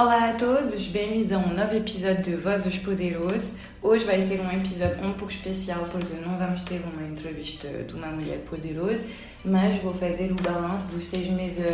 Olá a todos, bem-vindos a um novo episódio de Vozes Poderosas. Hoje vai ser um episódio um pouco especial porque não vamos ter uma entrevista de uma mulher poderosa, mas vou fazer o balanço dos seis meses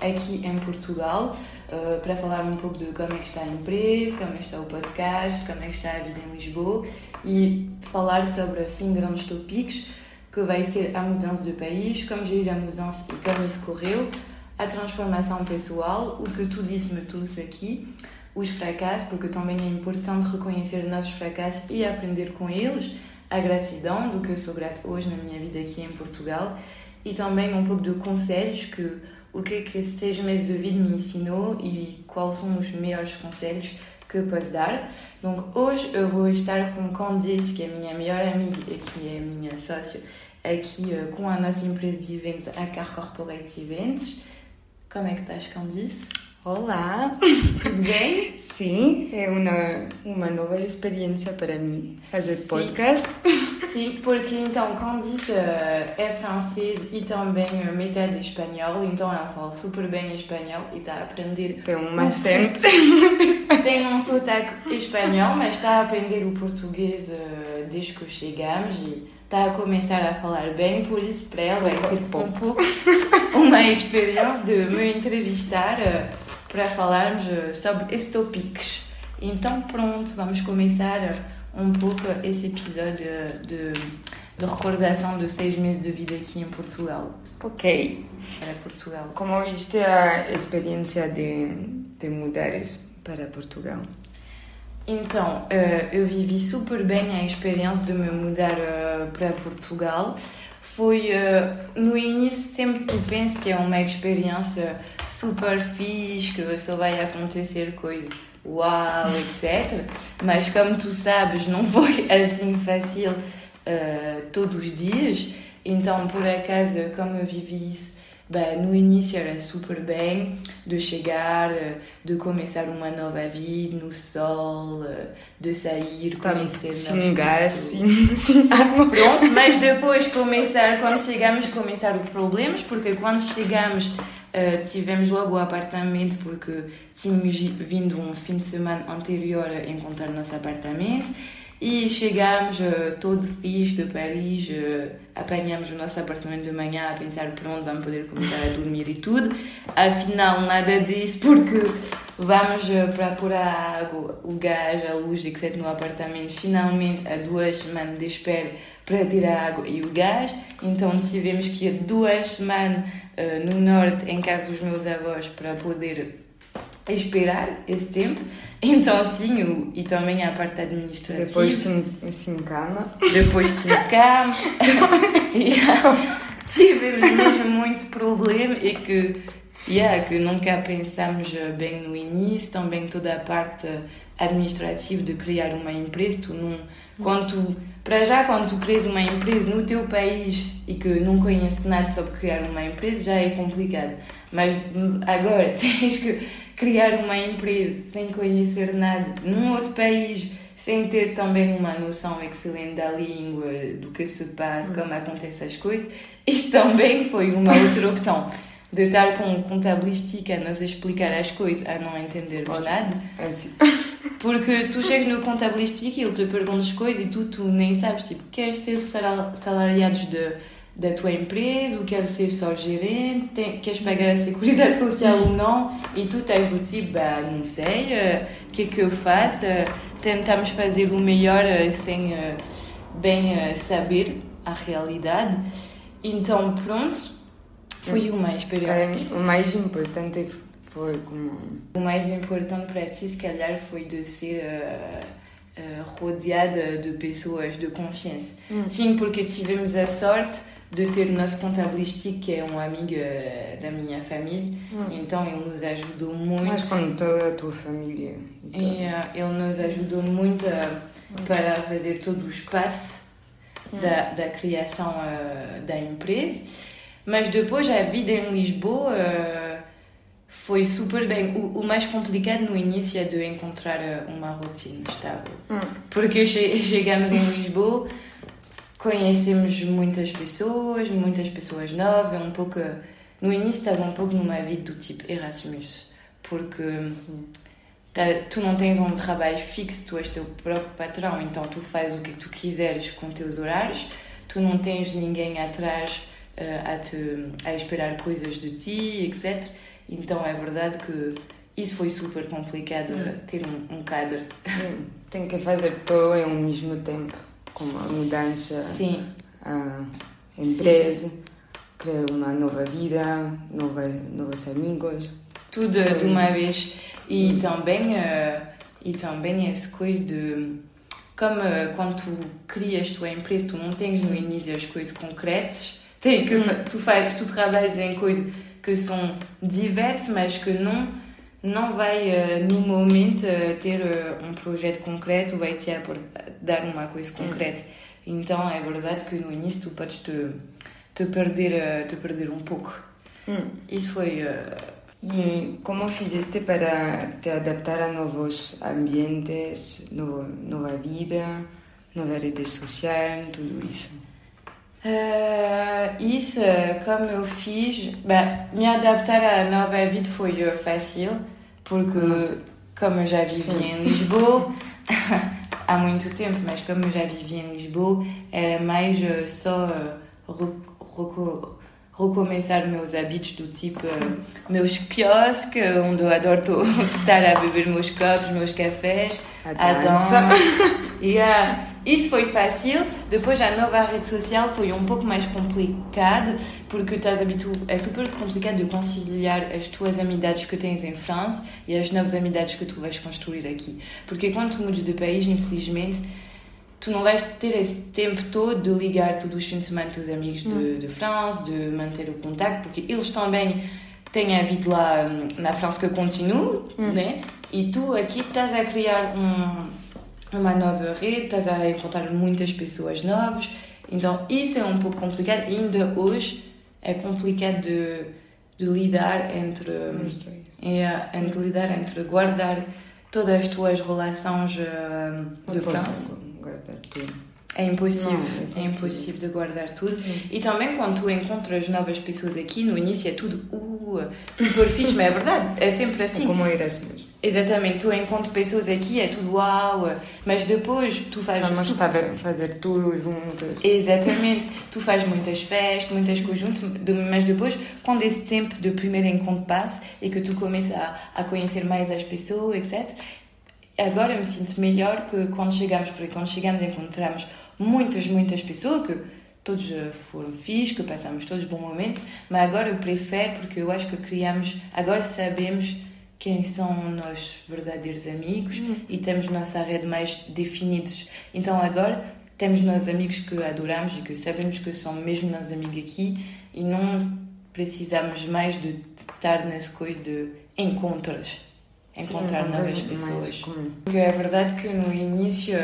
aqui em Portugal uh, para falar um pouco de como é que está a empresa, como é que está o podcast, como é que está a vida em Lisboa e falar sobre assim grandes tópicos que vai ser a mudança do país, como gerir a mudança e como isso correu, a transformação pessoal, o que tu disse me trouxe aqui, os fracassos, porque também é importante reconhecer nossos fracassos e aprender com eles, a gratidão, do que eu sou grato hoje na minha vida aqui em Portugal, e também um pouco de conselhos que o que é que seis meses de vida me ensinou e quais são os melhores conselhos que eu posso dar. Donc hoje eu vou estar com Candice, que é minha melhor amiga e que é minha sócia aqui uh, com a nossa empresa de eventos, a Car Corporate Events. Como é que estás, Candice? Olá, tudo bem? Sim, é uma, uma nova experiência para mim fazer Sim. podcast. Sim, porque então Candice é francesa e também metade espanhol, então ela fala super bem espanhol e está a aprender. Tem um acento. Tem um sotaque espanhol, mas está a aprender o português desde que chegamos e está a começar a falar bem, por isso para ela vai ser pouco uma experiência de me entrevistar eh, para falarmos eh, sobre esses tópicos. Então pronto, vamos começar eh, um pouco esse episódio de, de recordação dos seis meses de vida aqui em Portugal. Ok. Para Portugal. Como viste a experiência de, de mudares para Portugal? Então, uh, eu vivi super bem a experiência de me mudar uh, para Portugal. Foi, uh, no início, sempre tu pensas que é uma experiência super fixe, que só vai acontecer coisas uau, etc. Mas como tu sabes, não foi assim fácil todos os dias. Então, por acaso, como eu vivi isso Bem, no início era super bem de chegar, de começar uma nova vida no sol, de sair, conhecer xingar assim, sim. Pronto, mas depois começar, quando chegamos, começar os problemas, porque quando chegamos uh, tivemos logo o apartamento, porque tínhamos vindo um fim de semana anterior a encontrar nosso apartamento e chegámos uh, todo fixe de Paris, uh, apanhamos o nosso apartamento de manhã a pensar pronto, vamos poder começar a dormir e tudo. Afinal, nada disso, porque vamos pôr a água, o gás, a luz, etc. no apartamento. Finalmente, há duas semanas de espera para ter a água e o gás. Então tivemos que ir duas semanas no norte, em casa dos meus avós, para poder esperar esse tempo. Então, sim, o, e também a parte administrativa. Depois sim, sim cama. Depois sim cama. e, tivemos mesmo muito problema e que, yeah, que nunca pensámos bem no início, também toda a parte administrativa de criar uma empresa. Tu não, quando tu, para já, quando tu crias uma empresa no teu país e que não conheces nada sobre criar uma empresa, já é complicado. Mas agora tens que criar uma empresa sem conhecer nada num outro país, sem ter também uma noção excelente da língua, do que se passa, como acontecem as coisas, isso também foi uma outra opção. De estar com contabilistica a nos explicar as coisas, a não entender nada. Assim. Porque tu chegas no contabilistica e ele te pergunta as coisas e tu, tu nem sabes, tipo, queres ser salariados de da tua empresa, ou queres ser só gerente, tem, queres pagar a seguridade social ou não, e tu estás do tipo, bah, não sei, o uh, que é que eu faço? Uh, tentamos fazer o melhor uh, sem bem saber a realidade. Então, pronto, foi uma experiência. É, o mais importante foi como. O mais importante para ti, se calhar, foi de ser. rodeada de pessoas de confiança. Hum. Sim, porque tivemos a sorte de ter o nosso contabilistica, que é um amigo eh, da minha família, hum. então ele nos ajudou muito. Mas com toda a tua família. Então. E, uh, ele nos ajudou muito uh, para fazer todo o espaço hum. da, da criação uh, da empresa. Mas depois a vida em Lisboa foi super bem. O, o, mais complicado no início é de encontrar uma rotina estável. Hum. Porque chegamos em Lisboa conhecemos muitas pessoas, muitas pessoas novas, é um pouco... No início estava um pouco numa vida do tipo Erasmus, porque tá, tu não tens um trabalho fixo, tu és teu próprio patrão, então tu fazes o que, tu quiseres com teus horários, tu não tens ninguém atrás uh, a, te, a esperar coisas de ti, etc. Então é verdade que isso foi super complicado, hum. ter um, um cadre. Tem que fazer tudo ao mesmo tempo, como a mudança, Sim. a empresa, Sim. criar uma nova vida, nova, novos amigos. Tudo Sim. de uma vez. E também, uh, e também essa coisa de como uh, quando tu crias tua empresa, tu não tens no início as coisas concretas, tem que, hum. tu, faz, tu trabalhas em coisas que são diversas, mas que não não vai uh, no momento uh, ter uh, um projeto concreto, vai te dar uma coisa concreta. Então é verdade que no início tu podes te, te, perder, te perder um pouco. Hum. Isso foi. E como fizeste para te adaptar a novos ambientes, novo, nova vida, nova rede social, tudo isso? Uh, isso, como eu fiz, bem, me adaptar à nova vida foi fácil, porque como eu já vivi em Lisboa há muito tempo, mas como eu já vivi em Lisboa, era mais só recomeçar meus hábitos do tipo meus quiosques, onde eu adoro estar a beber meus copos, meus cafés, a, a dança. yeah. Isso foi fácil. Depois, a nova rede social foi um pouco mais complicada, porque estás habituado. É super complicado de conciliar as tuas amizades que tens em França e as novas amizades que tu vais construir aqui. Porque quando tu mudas de país, infelizmente, tu não vais ter esse tempo todo de ligar todos os fins de semana teus amigos de, hum. de França, de manter o contato, porque eles também têm a vida lá hum, na França que continua, hum. né? E tu aqui estás a criar um uma nova rede, estás a encontrar muitas pessoas novas. Então, isso é um pouco complicado. Ainda hoje é complicado de, de lidar entre, é, entre lidar entre guardar todas as tuas relações uh, de França. Guardar tudo. É impossível, não, é, impossível. é impossível de guardar tudo. Sim. E também quando tu encontras novas pessoas aqui, no início é tudo super fixe, mas é verdade, é sempre assim. É como Erasmus. Exatamente, tu encontras pessoas aqui, é tudo uau, mas depois tu fazes. Vamos super... fazer tudo juntos. Exatamente, tu fazes muitas festas, muitas coisas juntos, mas depois, quando esse tempo de primeiro encontro passa e que tu começas a, a conhecer mais as pessoas, etc., agora eu me sinto melhor que quando chegamos, porque quando chegamos encontramos muitas, muitas pessoas que todos foram fixos, que passamos todos bom momento, mas agora eu prefiro porque eu acho que criamos, agora sabemos quem são nossos verdadeiros amigos uhum. e temos nossa rede mais definidos. Então agora temos nossos amigos que adoramos e que sabemos que são mesmo nossos amigos aqui e não precisamos mais de estar nessa coisa de encontros, encontrar Sim, novas pessoas. Porque é verdade que no início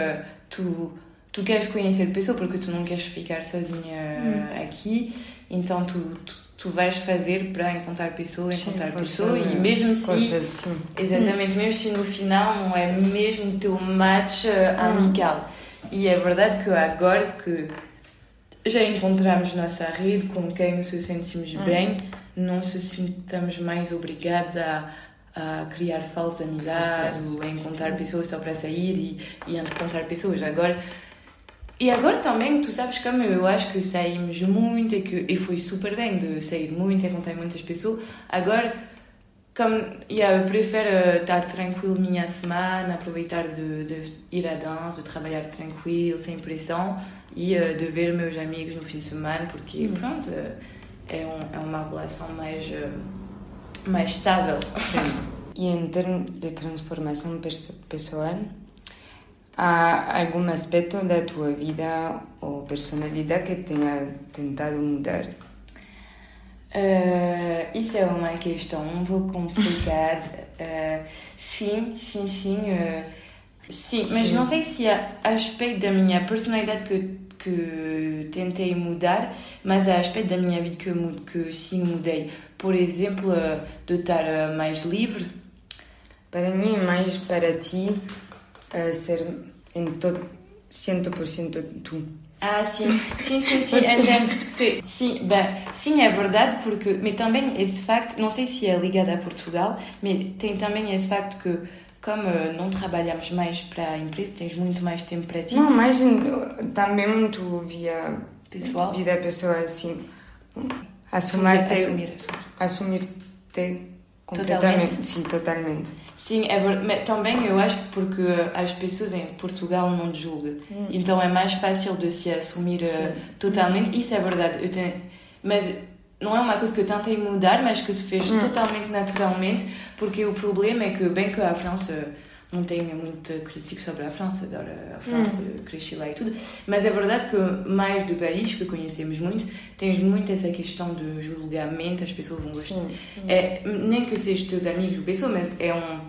tu tu queres conhecer pessoa porque tu não queres ficar sozinha hum. aqui, então tu, tu, tu, vais fazer para encontrar pessoa, encontrar sim, pessoa e mesmo se sim. exatamente, mesmo se no final não é mesmo teu match amical. E é verdade que agora que já encontramos nossa rede com quem nos sentimos hum. bem, não se sintamos mais obrigados a a criar falsas amizades, a encontrar pessoas só para sair e, e encontrar pessoas. Agora e agora também, tu sabes como eu acho que saímos muito e, que, e foi super bem de sair muito, encontrar muitas pessoas. Agora, como yeah, eu prefiro estar tranquilo minha semana, aproveitar de, de ir à dança, de trabalhar tranquilo, sem pressão e uh, de ver meus amigos no fim de semana, porque hum. pronto, é, um, é uma relação mais, uh, mais estável. E em termos de transformação pessoal, Há algum aspecto da tua vida ou personalidade que tenha tentado mudar? Uh, isso é uma questão um pouco complicada. Uh, sim, sim, sim. Uh, sim, mas sim. não sei se há aspecto da minha personalidade que, que tentei mudar, mas há aspecto da minha vida que, que sim mudei. Por exemplo, de estar mais livre. Para mim, mais para ti, ser em todo 100% tu. Ah, sim, sim, sim, sim, entendo. Sim, sim, bem, sim, é verdade, porque, mas também esse facto, não sei se é ligado a Portugal, mas tem também esse facto que como não trabalhamos mais para a empresa, tens muito mais tempo para ti. Não, mas também muito via pessoal. Vida pessoal, assim. Assumir, assumir, assumir, assumir-te completamente. Totalmente. Sim, totalmente. Sim, é verdade. Também eu acho que porque as pessoas em Portugal não julgam. Hum. Então é mais fácil de se assumir uh, totalmente. Isso é verdade. Eu tenho... Mas não é uma coisa que eu tentei mudar, mas que se fez hum. totalmente naturalmente, porque o problema é que, bem que a França não tenho muito crítico sobre a França, adoro a França, hum. cresci lá e tudo, mas é verdade que mais do país, que conhecemos muito, tens muito essa questão de julgamento, as pessoas vão gostar. É, nem que sejam teus amigos ou pessoas, mas é um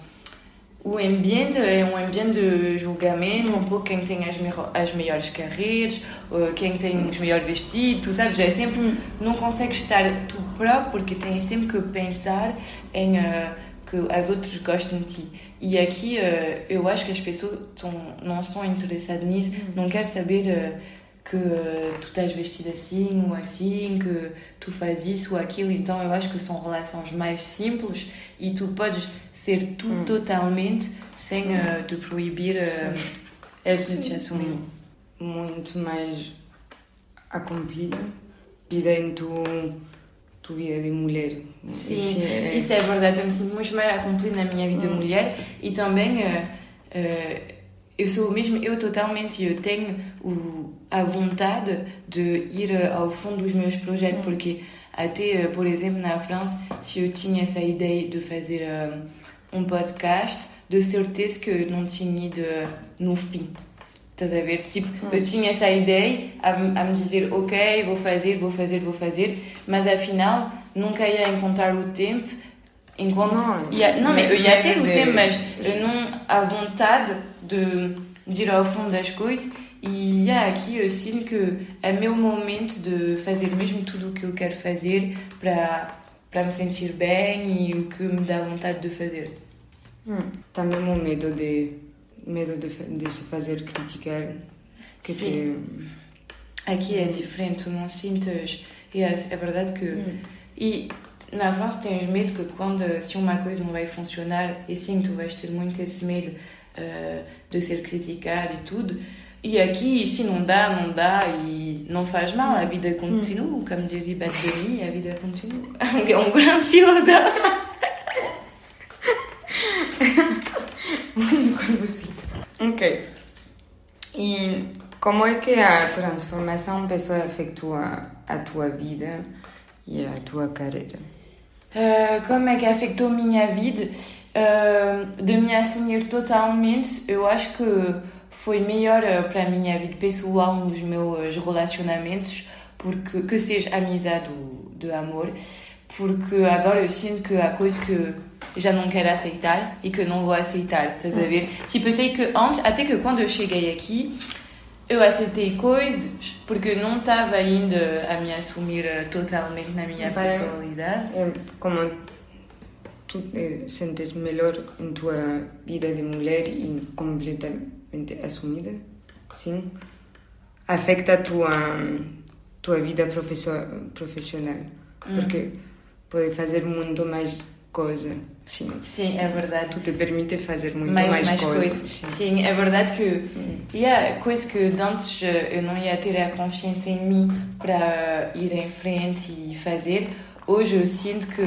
o ambiente é um ambiente de julgamento, um pouco quem tem as, as melhores carreiras, quem tem os melhores vestidos, tu sabes, é sempre, hum. não consegues estar tu próprio porque tens sempre que pensar em uh, que as outras gostam de ti. E aqui uh, eu acho que as pessoas tão, não são interessadas nisso, hum. não querem saber uh, que tu estás vestido assim ou assim, que tu fazes isso ou aquilo. Então eu acho que são relações mais simples e tu podes ser tu hum. totalmente sem uh, te proibir uh, essa situação. Muito mais acomplida, em tu, tua vida de mulher. Sim, isso é, isso é verdade. Eu me sinto muito mais acomplida na minha vida de hum. mulher e também. Uh, eu sou mesmo, eu totalmente, eu tenho o, a vontade de ir ao fundo dos meus projetos, hum. porque até, por exemplo, na França, se eu tinha essa ideia de fazer um podcast, de certeza que eu não tinha ido no fim. Estás a ver? Tipo, hum. eu tinha essa ideia a, a, me dizer, ok, vou fazer, vou fazer, vou fazer, mas afinal nunca ia encontrar o tempo enquanto. Não, ia, não, eu ia ter o tempo, mas eu não a vontade de, de ir ao fundo das coisas. E yeah, aqui eu sinto que é meu momento de fazer mesmo tudo o que eu quero fazer para, para me sentir bem e o que me dá vontade de fazer. Hum, também o medo de medo de, de se fazer criticar que Sim. Te... Aqui é diferente, não. Yes, é verdade que. Hum. E na França tens medo que quando se uma coisa não vai funcionar, e sim, tu vais ter muito esse medo uh, de ser criticado e tudo. E aqui, se não dá, não dá e não faz mal, a vida continua, hum. como diria Batoni, a vida continua. É um grande filósofo. Ok. E como é que a transformação pessoal afetou a tua vida e a tua carreira? Uh, como é que afetou a minha vida? Uh, de me assumir totalmente, eu acho que foi melhor uh, para a minha vida pessoal nos meus relacionamentos, porque que seja amizade ou de amor, porque agora eu sinto que há coisas que já não quero aceitar e que não vou aceitar, estás a ver? Tipo, eu sei que antes, até que quando eu cheguei aqui, eu aceitei coisas porque não estava ainda a me assumir eh, totalmente na minha personalidade. É, como tu é, sentes melhor em tua vida de mulher e completamente assumida, sim, afeta a tua, tua vida profissional, porque hum. pode fazer muito mais coisa. Sim. Sim, é verdade. Tu te permite fazer muito mais, mais, mais coisas. coisas. Sim. Sim. é verdade que hum. yeah, coisa que antes eh, eu não ia ter a confiança em mim para ir em frente e fazer. Hoje eu sinto que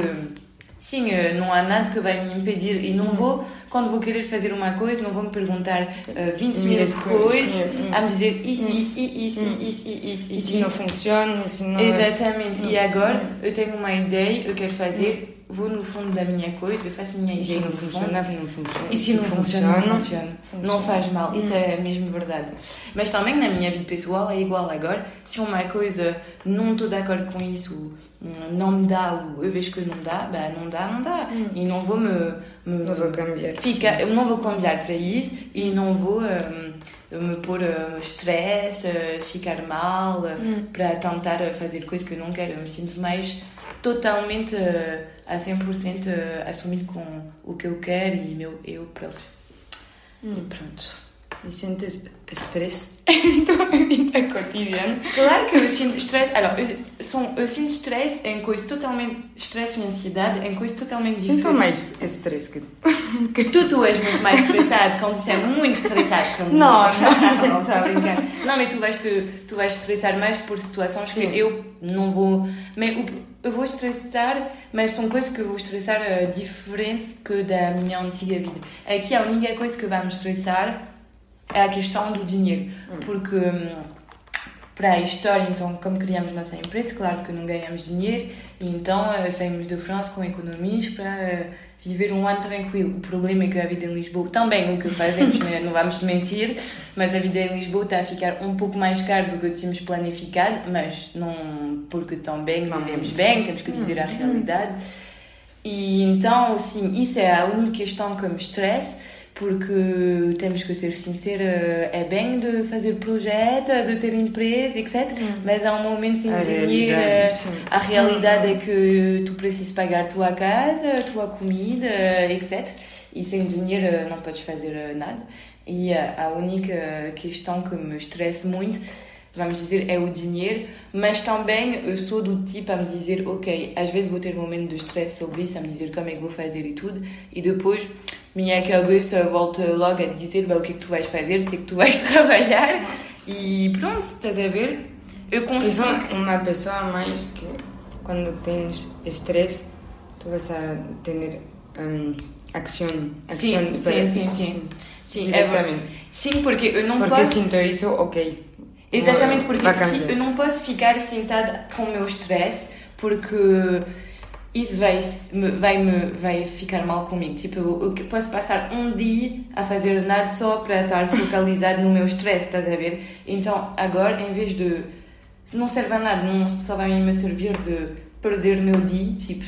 sim, eh, não há nada que vai me impedir e não vou, quando vou querer fazer uma coisa, não vou me perguntar uh, 20 mil coisas hum. a me dizer isso, hum. isso, isso, isso, isso, isso, isso. E se não funciona, se não... Exatamente. E agora eu tenho uma ideia, eu quero fazer vou no fundo da minha coisa, eu faço a minha ideia. E se não funciona, não funciona. E se não funciona, não funciona. Não faz mal, isso é mesmo verdade. Mas também na minha vida pessoal é igual agora. Se uma coisa não estou de acordo com isso, não me dá, ou eu vejo que não dá, bah, não dá, não dá. Hum. E não vou me. me não vou cambiar. Fica, não vou cambiar para isso e não vou. Um, me pôr uh, estresse, uh, ficar mal, uh, hum. para tentar fazer coisas que eu não quero. Eu me sinto mais totalmente uh, a 100% uh, assumido com o que eu quero e meu eu próprio. Hum. E pronto. E sentes estresse em tua vida cotidiana? Claro que eu sinto estresse. Alors, eu, são, eu sinto estresse em coisas totalmente. Estresse e ansiedade em coisas totalmente diferentes. Sinto mais estresse que. que tu, tu és muito mais estressado quando você é muito estressado. Quando... Não, não, não, está a brincar. Não, mas tu vais, te, tu vais estressar mais por situações Sim. que eu não vou. Mas eu vou estressar, mas são coisas que eu vou estressar eh, diferente que da minha antiga vida. Aqui a única coisa que vai me estressar é a questão do dinheiro. Porque hum, para a história, então, como criamos nossa empresa, claro que não ganhamos dinheiro, e então eh, saímos da França com economias para eh, viver um ano tranquilo. O problema é que a vida em Lisboa, também o que fazemos, né, não vamos mentir, mas a vida em Lisboa está a ficar um pouco mais cara do que tínhamos planificado, mas não porque também Não vivemos bem, temos que dizer a realidade. E então, sim, isso é a única questão que me estressa, porque temos que ser sincera, é bem de fazer projeto, de ter empresa, etc. Mas há um momento sem A dinheiro, realidade, a realidade é que tu precisas pagar tua casa, tua comida, etc. E sem dinheiro não podes fazer nada. E a a única questão que me estressa muito, vamos dizer, é o dinheiro, mas também eu sou do tipo a me dizer, ok, às vezes vou ter um momento de estresse sobre isso, a me dizer como é que vou fazer e tudo, e depois minha cabeça volta logo a dizer, "Bah, o que é que tu vais fazer, sei que tu vais trabalhar, e pronto, estás a ver? Eu E consigo... sou uma pessoa mais que quando tens estresse, tu vas a ter um, ação. Sim, ação sim, para- sim, sim. Sim, é. Sim, porque eu não Porque posso... sinto isso, ok. Exatamente, porque se- eu não posso ficar sentada com o meu stress, porque isso vai, vai, me, vai ficar mal comigo. Tipo, eu, eu posso passar um dia a fazer nada só para estar focalizado no meu stress, estás a ver? Então, agora, em vez de. Não serve a nada, não só vai me servir de perder o meu dia, tipo,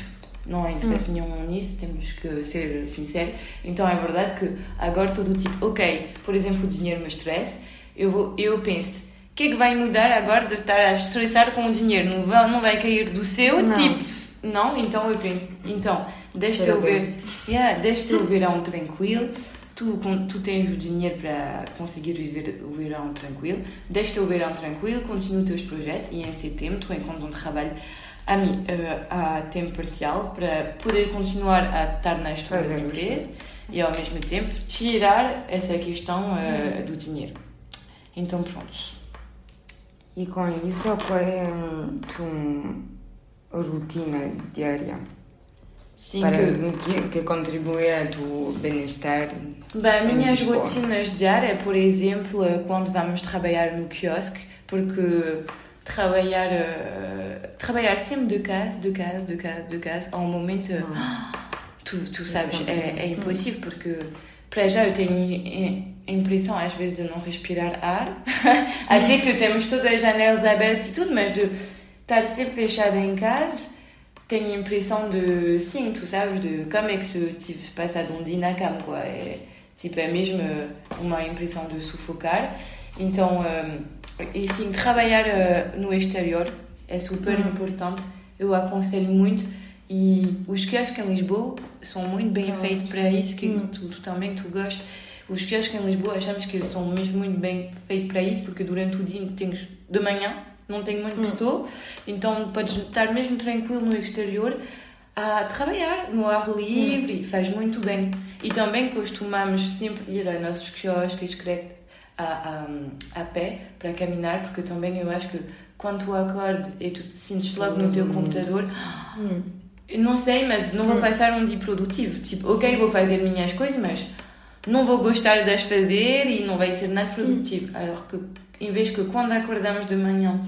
não há interesse nenhum nisso, temos que ser sinceros. Então, é verdade que agora todo tipo, ok, por exemplo, o dinheiro me estresse, eu, vou, eu penso, o que é que vai mudar agora de estar a estressar com o dinheiro? Não vai, não vai cair do seu? Não. Tipo, não? Então eu penso, então, deixa-te Cheira eu ver, yeah, deixa-te eu verão tranquilo, tu, tu tens o dinheiro para conseguir viver o verão tranquilo, deixa-te o verão tranquilo, continua os teus projetos e em setembro tu encontras um trabalho a, mim, eh, a tempo parcial para poder continuar a estar nas tuas Fazer os empresas e ao mesmo tempo tirar essa questão eh, do dinheiro. Então pronto. E com isso, qual é hum, tua rotina diária? Sim, para que, que, contribui a tu bem-estar? Bem, em minhas rotinas diárias, por exemplo, quando vamos trabalhar no quiosque, porque trabalhar, eh, trabalhar sempre de casa, de casa, de casa, de casa, a um momento, tu, tu sabes, é, é impossível, porque para já eu tenho impressão às vezes de não respirar ar, até que temos todas as janelas abertas e tudo, mas de estar sempre fechada em casa, tenho a impressão de, sim, tu sabes, de como é que se tive passado um dia na cama, quoi. É, tipo, é mesmo uma impressão de sufocar. Então, hum, e sim, trabalhar eh, no exterior é super importante. Eu aconselho muito. E os quiosques em Lisboa são muito bem Ah, feitos para isso, que tu, tu também tu gostas. Os quiosques em Lisboa achamos que são mesmo muito bem feitos para isso, porque durante o dia tens de manhã, não tem muita pessoa, então podes estar mesmo tranquilo no exterior a trabalhar no ar livre, faz muito bem. E também costumamos sempre ir aos nossos quiosques creio, a, a, a pé para caminhar, porque também eu acho que quando tu acordas e tu te sentes logo no teu computador, eu não sei, mas não vou passar um dia produtivo. Tipo, ok, vou fazer minhas coisas, mas não vou gostar de as fazer e não vai ser nada produtivo. Alors que, em vez que quando acordamos de manhã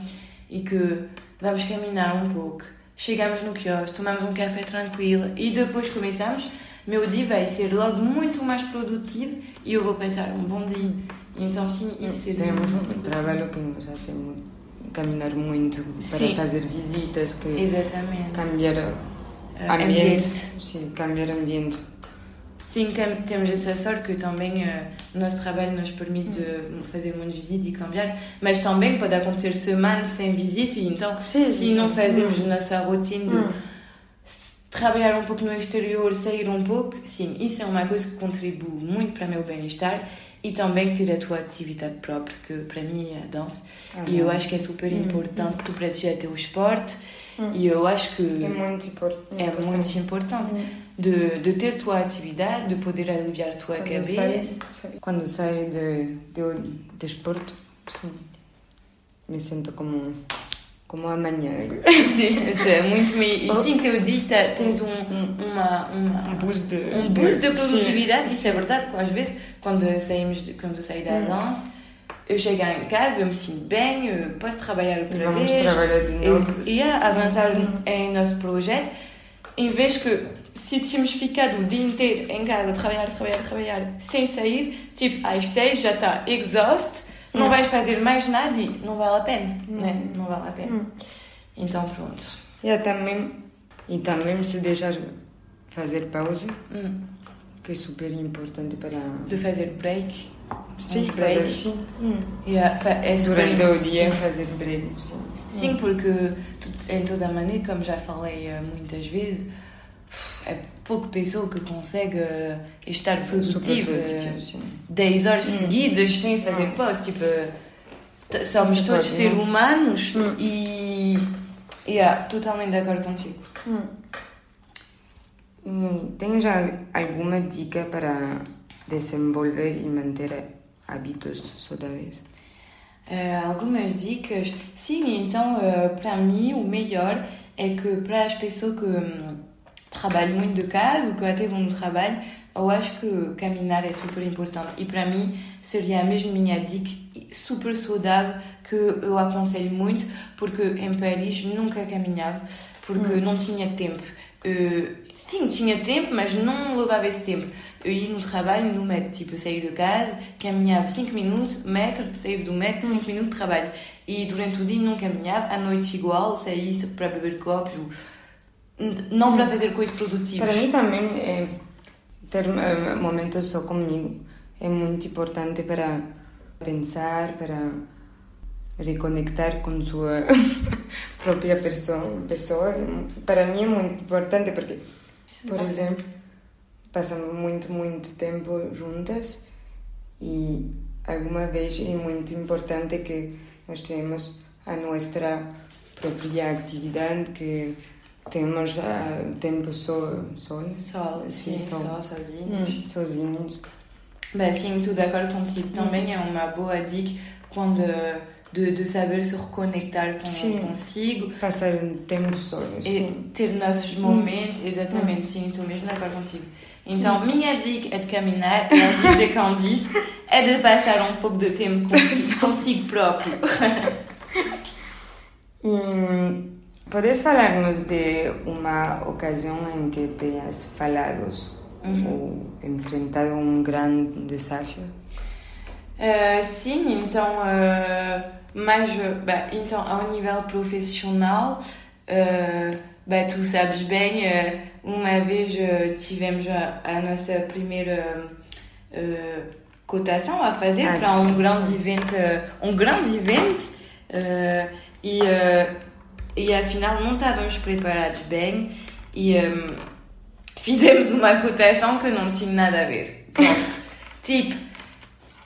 e que vamos caminhar um pouco, chegamos no quiosque, tomamos um café tranquilo e depois começamos, meu dia vai ser logo muito mais produtivo e eu vou passar um bom dia. Então, sim, isso seria Temos um trabalho que nos hace caminhar muito para Sim. fazer visitas, que Exatamente. cambiar Eh, ambiente. Sim, cambiar ambiente. Sim, essa sorte que também o nosso trabalho nos permite de fazer muitas visitas e cambiar, mas também pode acontecer semanas sem visita então Sim, se sim, não fazemos a nossa rotina de Hum. trabalhar um pouco no exterior, sair um pouco, sim, isso é uma coisa que contribui muito para o meu bem-estar e também ter a tua atividade própria, que para mim é a dança. E eu acho que é super importante tu praticar teu esporte. E eu acho que É muito importante. é muito importante de, de ter atividade, de poder aliviar a tua Quando cabeça. quando saio de, de, de sim, me sinto como, como amanhã. Sim, é muito me... E sim, teu dia tá- tens um, uma, uma, boost de, um boost de sim. produtividade, isso é verdade, porque às vezes, quando saímos, de, quando eu saí da dança, eu chego em casa, eu me sinto bem, eu posso trabalhar outra Vamos vez, trabalhar de novo. e, e avançar em nosso projeto, em vez que se tínhamos ficado o dia inteiro em casa, trabalhar, trabalhar, trabalhar, sem sair, tipo, às seis já está exausto, não Hum. vais fazer mais nada e não vale a pena, Hum. né? Não vale a pena. Hum. Então, pronto. E também, e também se deixar fazer pausa, Hum. que é super importante para... De fazer break. Sim, uns breaks. fazer, sim. Yeah, fa- é Durante o dia fazer break, sim. Sim, porque em toda a maneira, como já falei eh, muitas vezes, é pouca pessoa que consegue eh, estar produtiva produtivo, sim. 10 horas Hum. seguidas sem fazer Hum. pausa. Tipo, t- somos todos seres não? humanos Hum. e. Yeah, totalmente de acordo contigo. E tem já alguma dica para desenvolver e manter hábitos saudáveis? Eh, algumas dicas. Sim, então, eh, para mim, o melhor é que para as pessoas que hum, trabalham muito de casa ou que até vão no trabalho, eu acho que caminhar é super importante. E para mim, seria mesmo minha dica super saudável que eu aconselho muito, porque em Paris nunca caminhava, porque não tinha tempo. Eh, sim, tinha tempo, mas não levava esse tempo. Eu ia no trabalho no metro, tipo, eu saía de casa, caminhava 5 minutos, metro, saía do metro, 5 minutos de trabalho. E durante o dia não caminhava, à noite igual, saía para beber copos, não para fazer coisas produtivas. Para mim também é ter eh, momentos só comigo é muito importante para pensar, para reconectar com sua própria pessoa. pessoa. Para mim é muito importante porque, por exemplo, passamos muito, muito tempo juntas e alguma vez é muito importante que nós tenhamos a nossa própria atividade, que tempo só Só, sim, Sim, só. só, sozinhos. hum. Bem, sim, contigo. Também é uma boa dica quando de, de saber se reconectar com, Sim. consigo Passar um tempo só, e sim. ter nossos momentos. Exatamente, sim, estou mesmo de acordo contigo. Então, minha dica é de caminhar e a dica de Candice é de passar um pouco de tempo consigo, consigo próprio. E podes falar-nos de uma ocasião em que tenhas falado ou enfrentado um grande desafio? Uh, sim, então, uh, mas, bah, então, ao nível profissional, uh, bah, tu sabes bem, uh, uma vez tivemos a, a nossa primeira cotação a fazer Ah, para um grande evento, uh, um grande evento, e, uh, e afinal não estávamos preparados bem e um, fizemos uma cotação que não tinha nada a ver. Pronto. tipo,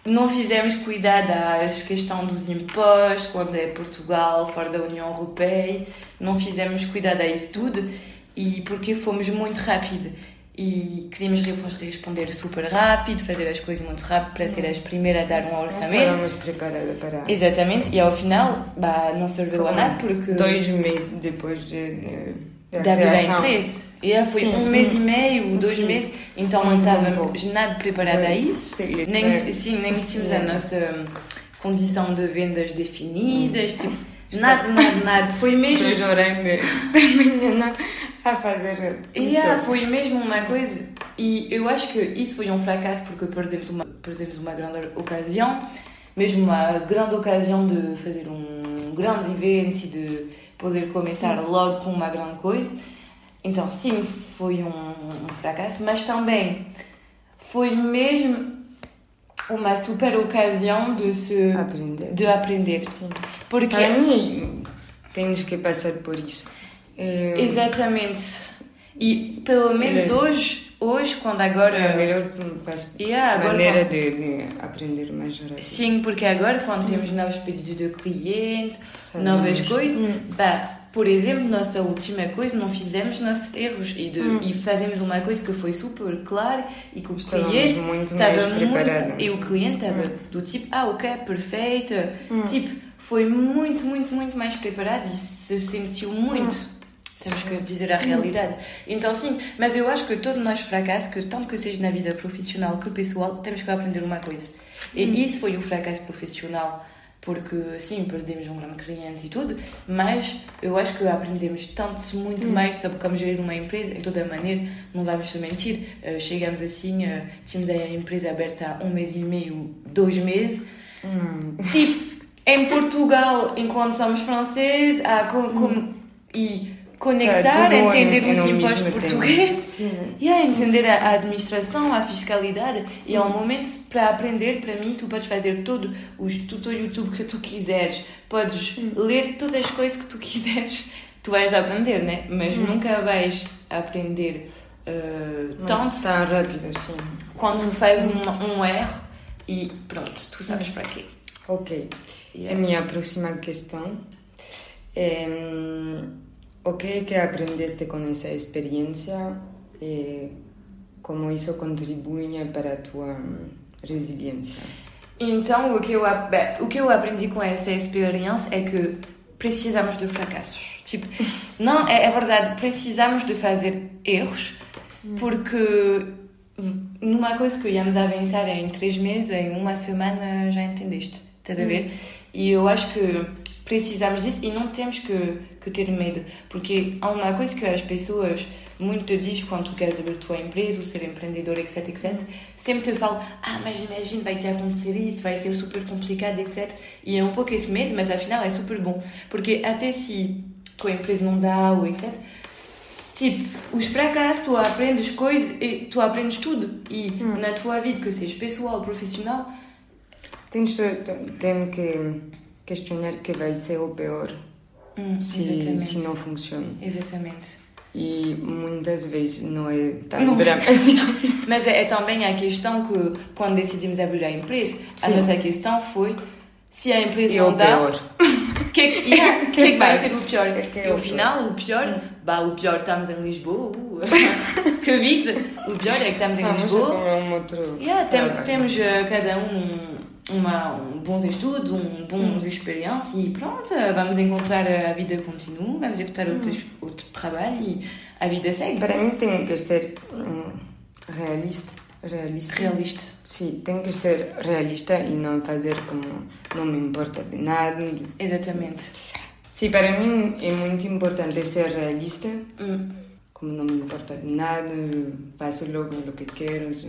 não fizemos cuidar das questão dos impostos quando é Portugal, fora da União Europeia, não fizemos cuidar a isso tudo e porque fomos muito rápido e queríamos re- responder super rápido, fazer as coisas muito rápido para ser as primeiras a dar um orçamento. estávamos preparados para... Exatamente, e ao final bah, não serviu a nada porque Dois meses depois de, de, da criação. empresa. E foi Sim. um mês e meio, dois Sim. meses, então Muito não estávamos nada preparada a isso. Sim, Nem, é. sim, nem tínhamos a nossa hum, condição de vendas definidas, tipo, nada, nada, nada. Foi mesmo. Dois horas de, de manhã a fazer isso. yeah, foi mesmo uma coisa. E eu acho que isso foi um fracasso porque perdemos uma, perdemos uma grande ocasião, mesmo uma grande ocasião de fazer um grande evento e de poder começar logo com uma grande coisa. Então, sim, foi um, um fracasso, mas também foi mesmo uma super ocasião de se Aprender. de aprender. Porque Para mim, tens que passar por isso. É, Exatamente. E pelo menos É. hoje hoje, quando agora. É a melhor Yeah, maneira de, de aprender mais rápido. Sim, porque agora, quando temos novos pedidos de cliente, Sabemos. novas coisas, Hum. bah, por exemplo, nossa última coisa, não fizemos nossos erros e, de, Hum. e fazemos uma coisa que foi super clara e que o Estávamos cliente muito estava muito. E o cliente estava Hum. do tipo, ah, ok, perfeito. Hum. Tipo, foi muito, muito, muito mais preparado e se sentiu muito. Temos que dizer a realidade. Então, sim, mas eu acho que todo nós fracasso, que tanto que seja na vida profissional que pessoal, temos que aprender uma coisa. E isso foi o fracasso profissional, porque, sim, perdemos um grande cliente e tudo, mas eu acho que aprendemos tanto, muito mais sobre como gerir uma empresa, em toda maneira, não vamos mentir. Eh, chegamos assim, eh, tínhamos a empresa aberta há um mês e meio, dois meses, Hum. Tipo, em Portugal, enquanto somos franceses, há co- como- e conectar, tudo entender em- os no impostos mesmo tempo. portugueses. E a entender a, a administração, a fiscalidade. E é um momento para aprender, para mim, tu podes fazer todo o tutor YouTube que tu quiseres, podes ler todas as coisas que tu quiseres, tu vais aprender, né? Mas nunca vais aprender uh, tanto Tá rápido, sim. quando fazes um, um erro e pronto, tu sabes para quê. Ok. E A minha próxima questão é hum, o que é que aprendeste com essa experiência e como isso contribui para a tua hum, resiliência? Então, o que, eu, o que eu aprendi com essa experiência é que precisamos de fracassos. Tipo, não, é, é verdade, precisamos de fazer erros, porque numa coisa que íamos avançar em três meses, em uma semana já entendeste, estás a ver? E eu acho que precisamos disso e não temos que, que ter medo, porque há uma coisa que as pessoas muito te diz quando tu queres abrir tua empresa, ou ser empreendedor, etc, etc, sempre te falam, ah, mas imagina, vai te acontecer isso, vai ser super complicado, etc. E é um pouco esse medo, mas afinal é super bom, porque até se tua empresa não dá, ou etc, Tipo, os fracassos, tu aprendes coisas, e tu aprendes tudo. E na tua vida, que seja pessoal, profissional, Tens tenho que questionar que vai ser o pior hum, se, exatamente. se não funciona. Exatamente. E muitas vezes não é tão Não. dramático. Mas é, é também a questão que, quando decidimos abrir a empresa, a Sim. nossa questão foi se a empresa E não o dá, pior. que, é que- yeah, o que é que vai ser o pior? que é o final, o pior, bah, o pior estamos em Lisboa, uh, que vida! O pior é que estamos em a Lisboa. um outro. Yeah, tem- temos eh, cada um uma, um bons estudos, um bons experiências e pronto, vamos encontrar a vida continua, vamos encontrar outros, outro trabalho e a vida segue. Para mim tem que ser hum, realista. Realista. Realista. Sim, tem que ser realista e não fazer como não me importa de nada. Exatamente. Sim, para mim é muito importante ser realista, Hum, como não me importa de nada, faço logo o que quero, só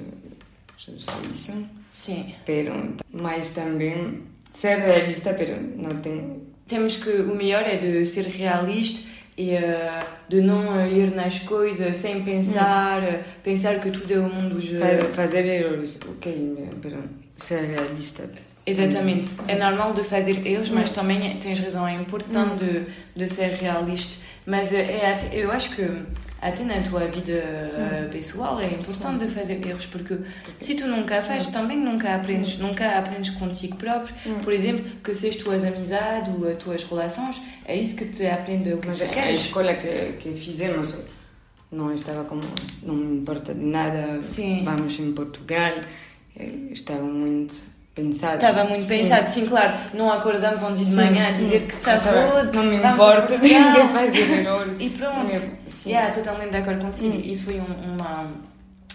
isso. Sim. Pero, mas também ser realista, pero não tem Temos que o melhor é de ser realista e eh, de não ir nas coisas sem pensar, eh, pensar que tudo é o mundo. fa- fazer erros, ok, pero ser realista. Exatamente. É normal de fazer erros, mas também é- tens razão, é importante de, de ser realista. Mas é, é eu acho que até na tua vida eh, pessoal é importante de fazer erros, porque se tu nunca fazes, também nunca aprendes, nunca aprendes contigo próprio. Por exemplo, que se as tuas amizades ou as tuas relações, é isso que te aprende o que Mas tu a queres. escola que, que fizemos não estava como não me importa de nada, Sim. vamos em Portugal, eh, estava muito pensado. Estava muito Sim. pensado, sim, claro. Não acordamos um dia de manhã a dizer que afode, Não me importa fazer erro. E pronto. Sim. Yeah, totalmente de acordo contigo. Isso foi um- uma,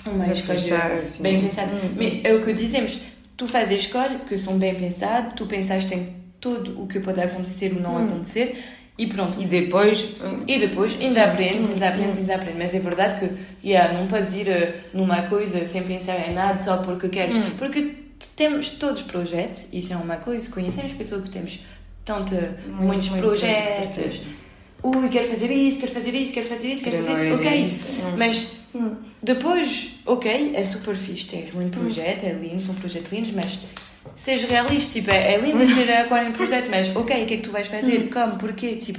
uma Mas escolha pensar, assim. bem pensada. Hum, Mas é o que dizemos. Tu fazes escolhas que são bem pensadas, tu pensaste em tudo o que pode acontecer ou não Hum. acontecer e pronto. E depois, E depois ainda Sim. aprendes, ainda Hum, aprendes, ainda aprendes. Mas é verdade que yeah, não podes ir eh, numa coisa sem pensar em nada só porque queres. Hum. Porque temos todos projetos, isso é uma coisa, conhecemos pessoas que temos tanto, muitos muito projetos. projetos. Ui, quero fazer isso, quero fazer isso, quero fazer isso, quero fazer não isso. é Ok, isto. Hum. mas depois, ok, é super fixe, tens muito projeto, é lindo, são projetos lindos, mas seja realista, tipo, é, é lindo ter agora em projeto, mas ok, o que é que tu vais fazer, como, porquê, tipo,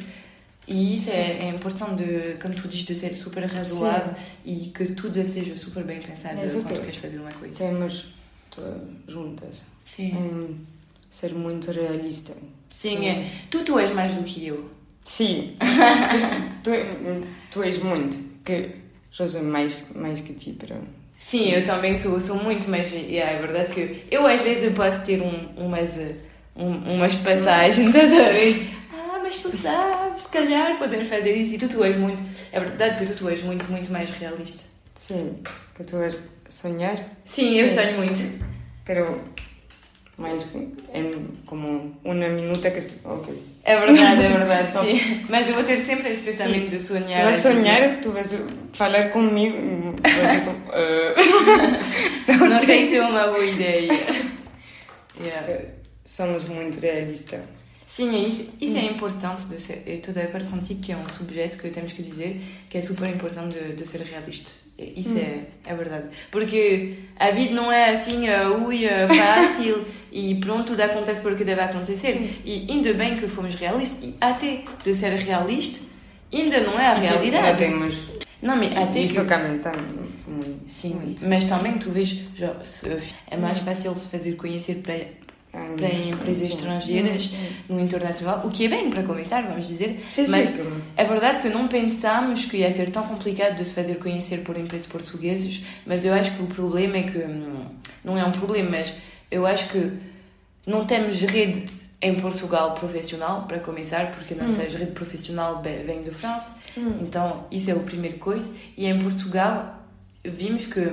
E isso é, é, importante, de, como tu dizes, de ser super razoável e que tudo seja super bem pensado é quando queres fazer uma coisa. Temos juntas. Sim. Ser muito realista. Sim, é. Tu, tu és mais do que eu. Sim. tu, tu és muito. Que eu sou mais, mais que ti, para. Sim, eu também sou, sou muito, mas yeah, é verdade que eu às vezes eu posso ter um, umas, um, umas passagens, ver? Ah, mas tu sabes, se calhar podemos fazer isso e tu, tu és muito. É verdade que tu, tu és muito, muito mais realista. Sim, que tu és sonhar? Sim, Sim. eu sonho muito. Pero mais em como uma minuta que estou. Ok. É verdade, é verdade, sim. Mas eu vou ter sempre esse pensamento de sonhar. Tu vais sonhar, tu vais falar comigo. Vais, uh... não, não sei se é uma boa ideia. Yeah. Somos muito realistas. Sim, isso, isso é importante de ser. Eu estou de acordo contigo que é um subjeto que temos que dizer que é super importante de, de ser realista. Isso hum. é, é verdade. Porque a vida não é assim, uh, ui, uh, fácil e pronto, tudo acontece porque deve acontecer. Hum. E ainda bem que fomos realistas, e até de ser realista, ainda não é a realidade. Já temos. Não, mas até. Isso que... também está muito. Sim, muito. mas também tu vês, já, é mais hum. fácil fazer conhecer para para empresas estrangeiras no internacional, o que é bem para começar, vamos dizer, sim, mas sim. é verdade que não pensámos que ia ser tão complicado de se fazer conhecer por empresas portuguesas, mas eu acho que o problema é que hum, não é um problema, mas eu acho que não temos rede em Portugal profissional para começar, porque a nossa hum. rede profissional vem de França, hum. então isso é a primeira coisa, e em Portugal vimos que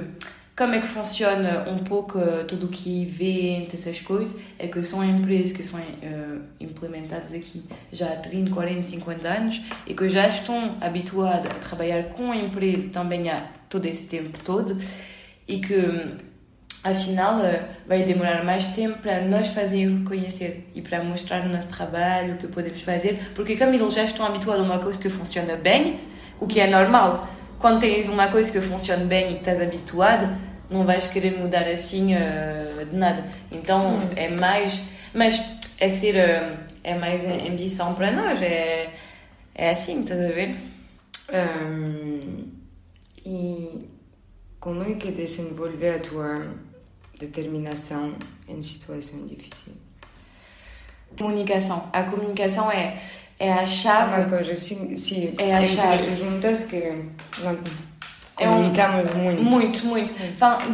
como é que funciona um pouco uh, tudo o que vende, essas coisas, é que são empresas que são uh, implementadas aqui já há 30, 40, 50 anos e que já estão habituadas a trabalhar com a empresa também há todo esse tempo todo e que afinal uh, vai demorar mais tempo para nós fazer conhecer e para mostrar o nosso trabalho, o que podemos fazer, porque como eles já estão habituados a uma coisa que funciona bem, o que é normal, quando tens uma coisa que funciona bem e estás habituado, não vais querer mudar assim uh, de nada. Então hum. é mais. Mas é ser. Uh, é mais ambição para nós. É, é assim, estás a ver? Um, e como é que desenvolver a tua determinação em situações difíceis? Comunicação. A comunicação é, é a chave. É uma coisa, sim, sim é a chave. juntas que. Não, Comunicamos é um, muito. Muito, muito.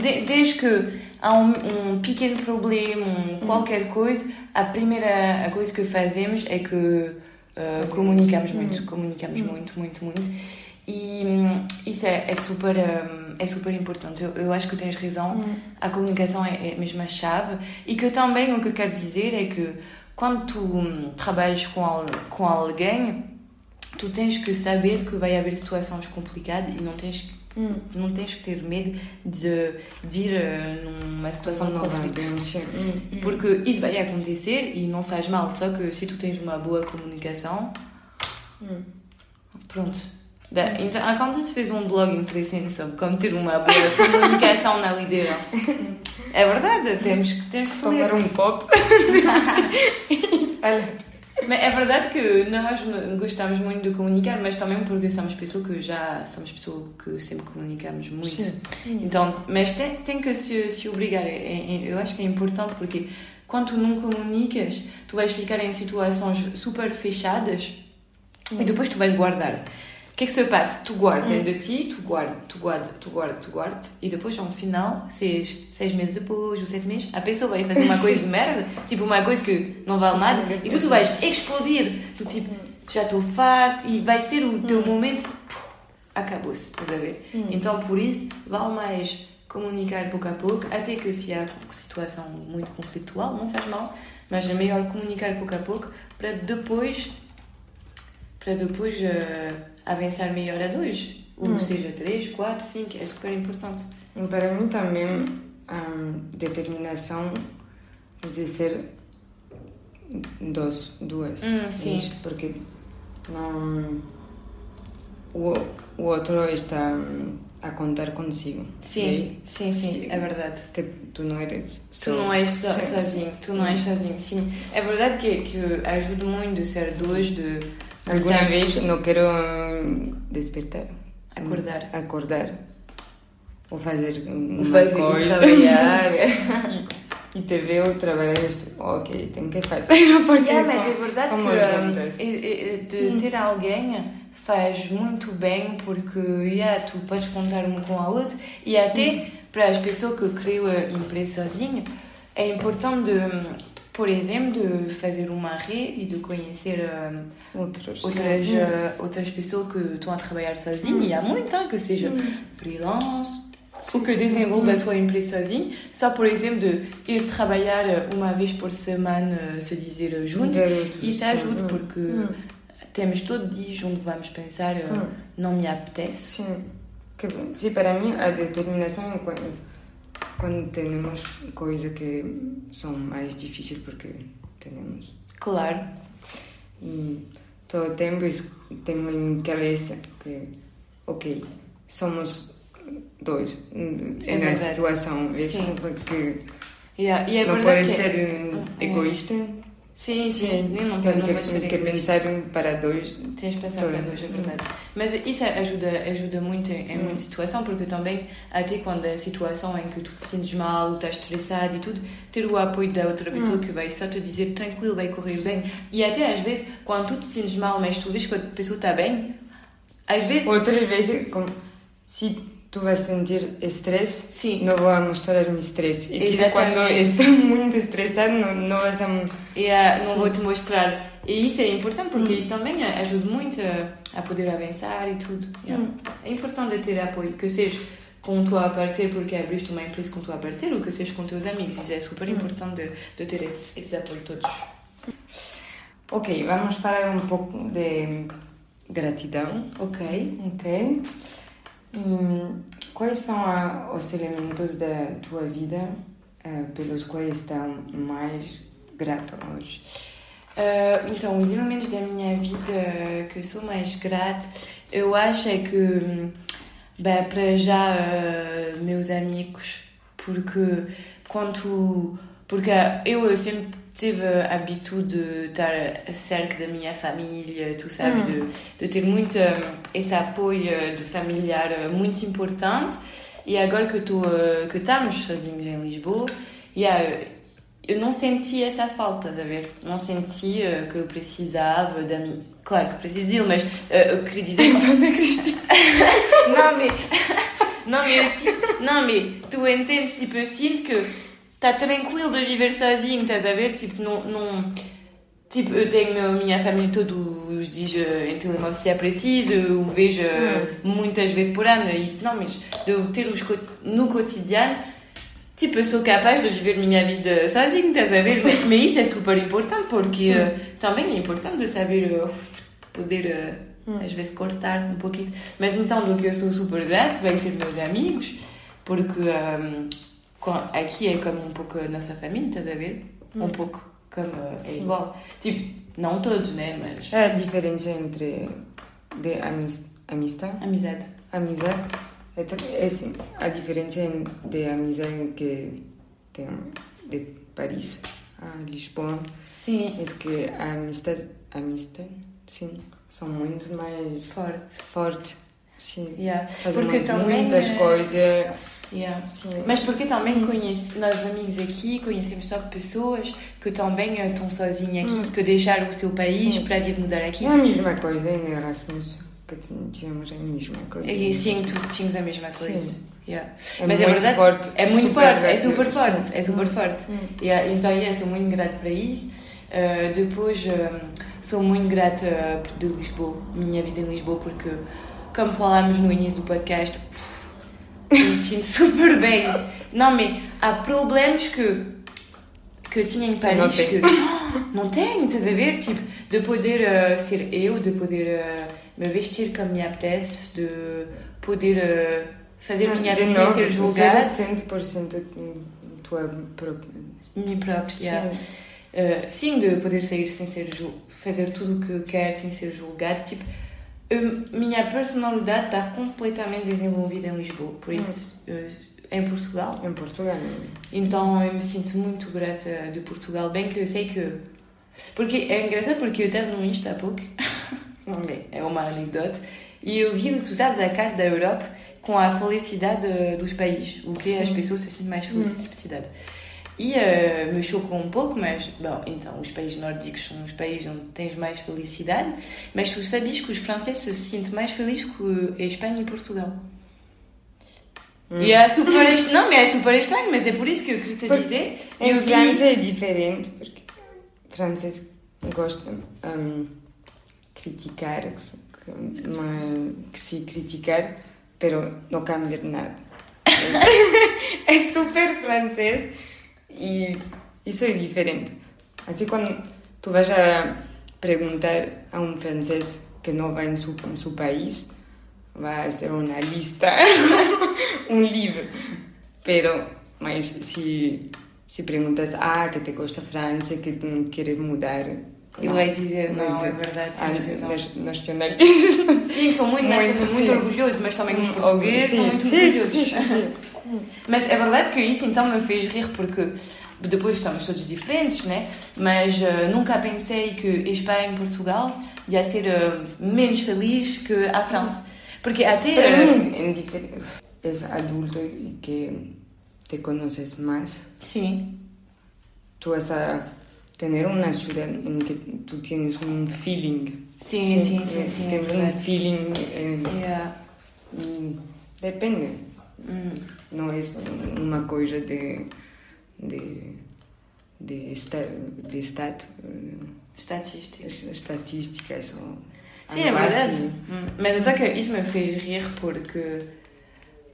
De, desde que há um, um pequeno problema, um, uhum. qualquer coisa, a primeira coisa que fazemos é que uh, comunicamos muito, uhum. comunicamos uhum. muito, muito, muito. E um, isso é, é super, um, é super importante. Eu, eu acho que tens razão. A comunicação é, é mesmo a chave. E que também o que eu quero dizer é que quando tu um, trabalhas com, com alguém, tu tens que saber que vai haver situações complicadas e não tens Hum, não tens que ter medo de, de ir uh, numa situação de conflito. Hum, hum. Porque isso vai acontecer e não faz mal, só que se tu tens uma boa comunicação, hum. pronto. Da, então, a Candice fez um blog interessante sobre como ter uma boa comunicação na liderança. É verdade, temos que, temos que tomar um copo. Mas é verdade que nós gostamos muito de comunicar, mas também porque somos pessoas que já somos pessoas que sempre comunicamos muito. Sim. Então, mas tem, tem que se, se obrigar. É, é, eu acho que é importante porque quando tu não comunicas, tu vais ficar em situações super fechadas e depois tu vais guardar. Que é que se passa? Tu guardas hum. de ti, tu guardas, tu guardas, tu guardas, tu guardas, e depois, no final, seis, seis meses depois, ou sete meses, a pessoa vai fazer uma coisa de merda, tipo uma coisa que não vale nada, e tu, tu vais explodir. Tu, tipo, já estou farto, e vai ser o teu hum. momento, acabou-se, estás a ver? Hum. Então, por isso, vale mais comunicar pouco a pouco, até que se há situação muito conflitual, não faz mal, mas é melhor comunicar pouco a pouco para depois, para depois. Uh, avançar melhor a dois. Ou hum. seja, três, quatro, cinco, é super importante. Para mim também, a determinação de ser dois, duas. Hum, sim. Porque não, o, o outro está a contar consigo. Sim, sim, sim, é verdade. Que tu não eres só, Tu não és so, sozinho, tu não és sozinho, sim. É verdade que, que ajuda muito ser dois de Alguna Sabe? vez não quero hum, despertar. Acordar. Acordar. Ou fazer uma Fazer coisa. trabalhar. E te veo trabalhar estou, ok, tenho que fazer. Porque Yeah, mas só- é verdade que um, de ter alguém faz muito bem porque yeah, tu podes contar uma com a outra e até para as pessoas que criam a empresa sozinho é importante, de, por exemplo, de fazer uma rede e de conhecer um, outras, sim. uh, outras pessoas que estão a trabalhar sozinho e há muito, hein, que seja freelance ou que desenvolva a sua empresa sozinho, só por exemplo de ir trabalhar uh, uma vez por semana, uh, se dizer junto, Ver outros, isso ajuda Hum. porque Hum. temos todo dia junto vamos pensar Hum. não me apetece. Sim. Que, sim, para mim a determinação quando, temos coisas que são mais difíceis porque temos. Claro, E todo tempo es- tenho em cabeça que, ok, somos dois É na situação. É Sim. porque Yeah, e é não pode que ser é- egoísta. Sim, sim, nem não, Tem não que, ser que egoísta. pensar para dois. Tens de pensar para dois, é verdade. Mas isso ajuda, ajuda muito em, Hum. muita situação, porque também, até quando a situação em que tu te sentes mal, ou estás estressado e tudo, ter o apoio da outra pessoa Hum. que vai só te dizer tranquilo, vai correr bem. E até às vezes, quando tu te sentes mal, mas tu vês que a pessoa está bem, às vezes. Outras vezes, como, se tu vais sentir estresse, Sim. não vou mostrar meu estresse. E que quando estou muito estressado, não, não vas a... Ah, não Sim. vou te mostrar. E isso é importante porque Hum. isso também ajuda muito a, poder avançar e tudo. Yeah. Hum. É importante ter apoio, que seja com tu a aparecer porque abriste uma empresa com tu a aparecer ou que seja com teus amigos. Isso é super Hum. importante de, de ter esse, esse apoio todos. Ok, vamos falar um pouco de gratidão. Ok. Ok. E quais são os elementos da tua vida eh, pelos quais estão mais grato hoje? Ah, então, os elementos da minha vida que sou mais grata, eu acho é que, bem, para já, ah, meus amigos, porque quando. Porque eu, eu sempre tive a habitude de estar cerca da minha família, tu sabes, de, de ter muito hum, esse apoio de familiar eh, muito importante. E agora que, tô, eh, que estamos sozinhos em Lisboa, yeah, eu não senti essa falta, estás a ver? Não senti que eu precisava da minha. Claro que preciso dele, mas eu queria dizer. Dona Cristina! não, mas. Não, mas não, mas tu entendes? Tipo, eu sinto que está tranquilo de viver sozinho, estás a ver? Tipo, não. não Tipo, eu tenho minha família todos os dias em telemóvel se é preciso, eu vejo muitas vezes por ano, isso não, mas de eu ter os no cotidiano, tipo, eu sou capaz de viver minha vida sozinho, estás a ver? Mas, mas isso é super importante porque eh, também é importante de saber eh, poder eh, às vezes cortar um pouquinho. Mas então, do que eu sou super grato vai ser meus amigos, porque aqui é como um pouco a nossa família, estás a ver? Um pouco como é Sim. igual. Tipo, não todos, né? Mas. A diferença entre de amis, amistade, Amizade. amizade é, é assim, a diferença de amizade que tem de Paris a Lisboa Sim. é que a amistade, amistade sim, são muito mais Forte. fortes. Sim. Yeah. Fazem Porque muito- também, muitas eh, coisas. Yeah. Mas porque também conhece, nós amigos aqui conhecemos só pessoas que também eh, estão sozinhas aqui, que deixaram o seu país Sim. para vir mudar aqui. É a mesma coisa em Erasmus, que tivemos a mesma coisa. E sim, tu tinhas a mesma coisa. Sim. Yeah. É Mas é muito verdade, forte. É muito super forte, é grato. super forte, Sim. é super forte. Hum. Yeah, então, yeah, sou muito grata para isso. Uh, depois, um, sou muito grata de Lisboa, minha vida em Lisboa, porque, como falámos no início do podcast, me sinto super bem. Não, mas há problemas que, que eu tinha em Paris Não que não tenho, estás a ver? Tipo, de poder uh, ser eu, de poder uh, me vestir como me apetece, de poder uh, fazer minha vida sem ser julgada. Seja 100% tua própria. Minha própria, yeah. Sim. Sim, de poder sair sem ser jul- fazer tudo o que quer sem ser julgado. Tipo, eu- minha personalidade está completamente desenvolvida em Lisboa, por isso, uh, em Portugal. Em Portugal. Então eu me sinto muito grata de Portugal, bem que eu sei que. Porque é engraçado porque eu estava no Insta há pouco é uma anedota. E eu vi tu sabes a carta da Europa com a felicidade dos países, o que as pessoas se sentem mais felicidade. E uh, me chocou um pouco, mas, bom, então, os países nórdicos são os países onde tens mais felicidade, mas tu sabias que os franceses se sentem mais felizes que a Espanha e Portugal. Hum. E é super estranho, não, mas é super estranho, mas é por isso que eu queria te dizer. Em França é diferente, porque francês gosta um, criticar, que, que se criticar, pero não cambia nada. é super francês e isso é diferente. Assim, quando tu vais a perguntar a um francês que não vai em seu, país, vai ser uma lista, um livro. Pero, mas se, se perguntas, ah, que te gosta França, que queres mudar, e vai dizer, não, é verdade, tens ah, razão. Nacionalistas. Sim, são muito, muito, muito, orgulhosos, mas também os portugueses sim, são muito sim, orgulhosos. Sim, sim, mas é verdade que isso então me fez rir, porque depois estamos todos diferentes, né? Mas uh, nunca pensei que Espanha e Portugal ia ser uh, menos feliz que a França. Porque até... Uh, és adulto e que te conheces mais. Sim. Tu vas a tener una ciudad en que tú tienes un feeling. Sí, sí, sí, sí. sí tienes un feeling. Eh, yeah. Y depende. Mm. No es una cosa de. de. de, esta, de stat. Estatísticas. Estatísticas. Sim, é verdade. Assim. Mas só que isso me fez rir porque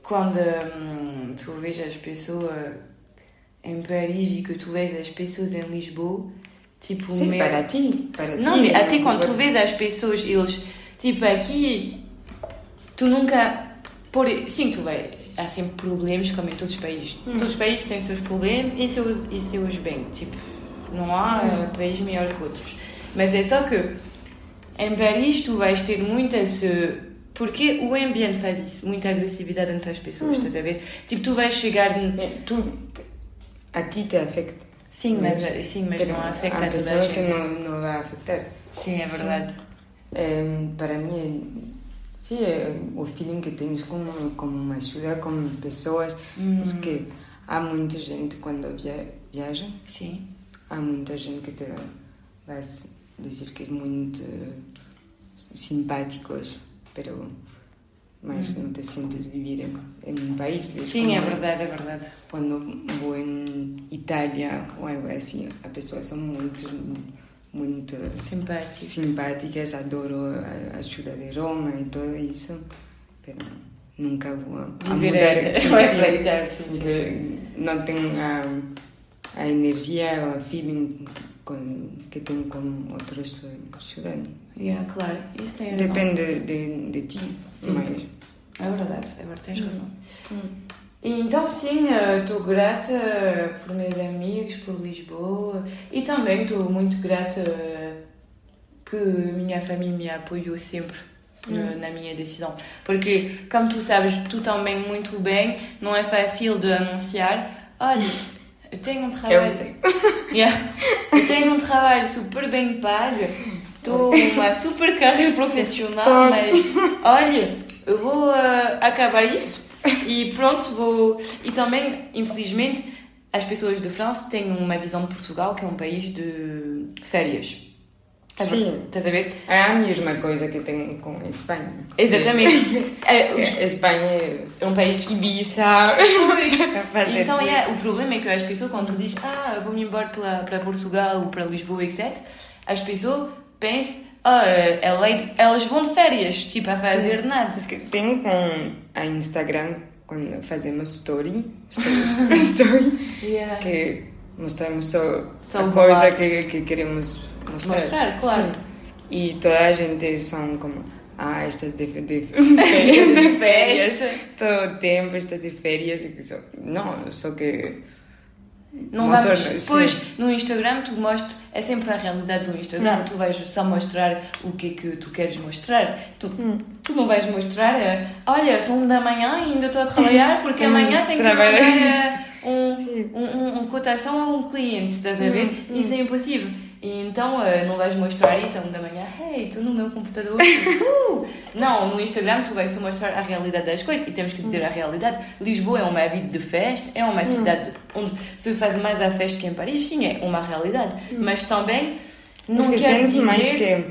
quando hum, tu vês as pessoas em Paris e que tu vês as pessoas em Lisboa, tipo... Sim, meu... para ti, para Não, ti, até quando tu vês as pessoas, eles... Tipo, aqui, tu nunca... Por... Sim, tu vai... Há sempre problemas, como em todos os países. Hum. Todos os países têm os seus problemas e seus, e seus bem. Tipo, não há hum. país melhor que outros. Mas é só que em Paris tu vais ter muitas... Porque o ambiente faz isso, muita agressividade entre as pessoas, hum. estás a ver? Tipo, tu vais chegar. Tu, a ti te afecta. Sim, mas, sim, mas não afeta a toda a gente. que não, não vai afetar. Sim, é verdade. Sim. para mim, sim, é o feeling que tens com, com uma ajuda, com pessoas, uhum. porque há muita gente quando via, viaja, sim. há muita gente que te vai dizer que é muito simpáticos, pero mas uhum. não te sentes viver em, em um país. Sim, é verdade, é verdade. Quando vou em Itália ou algo assim, as pessoas são muito, muito simpáticas, simpáticas adoro a ajuda de Roma e tudo isso, mas nunca vou a viver mudar. sim, sim. Não tenho a, a energia ou a feeling com, que tenho com outros cidadãos. Yeah, claro, isso tem razão. Depende de, de ti, sim. mas... É verdade, verdade, tens razão. Hum. Então, sim, eh, estou grata por meus amigos, por Lisboa e também estou muito grata que minha família me apoiou sempre hum. na minha decisão. Porque, como tu sabes, tu também muito bem, não é fácil de anunciar: olha, eu tenho um trabalho. Eu sei. Yeah, eu tenho um trabalho super bem pago, estou uma super carreira profissional, mas olha, eu vou uh, acabar isso e pronto, vou. E também, infelizmente, as pessoas de França têm uma visão de Portugal que é um país de férias. É Sim. Estás a ver? É a mesma coisa que tenho com a Espanha. Exatamente. é, os... A Espanha é um país Ibiza. Então, é, o problema é que as pessoas, quando dizem, ah, vou-me embora para, para Portugal ou para Lisboa, etc., as pessoas pensam ah, elas vão de férias, tipo, a fazer Sim. nada. Tenho com a Instagram, quando fazemos story, story, story, story yeah. que mostramos só, a coisa que, que queremos mostrar. Mostrar, claro. Sim. E toda a gente são como, ah, estas de, de, de, de férias, todo o tempo, estas de férias. Não, só que não Mostra, vamos, depois no Instagram tu mostras, é sempre a realidade do Instagram, não. tu vais só mostrar o que é que tu queres mostrar. Tu, hum. tu não vais mostrar, é, olha, são da manhã e ainda estou a trabalhar porque amanhã tenho que mandar eh, um, um, um, um, cotação a um cliente, estás a ver? Hum, hum. Isso é impossível. E então uh, não vais mostrar isso a uma da manhã, hey, estou no meu computador. Uh! Não, no Instagram tu vais só mostrar a realidade das coisas e temos que dizer a realidade. Lisboa é uma vida de festa, é uma cidade onde se faz mais a festa que em Paris, sim, é uma realidade. Mas também não quer dizer. mais que,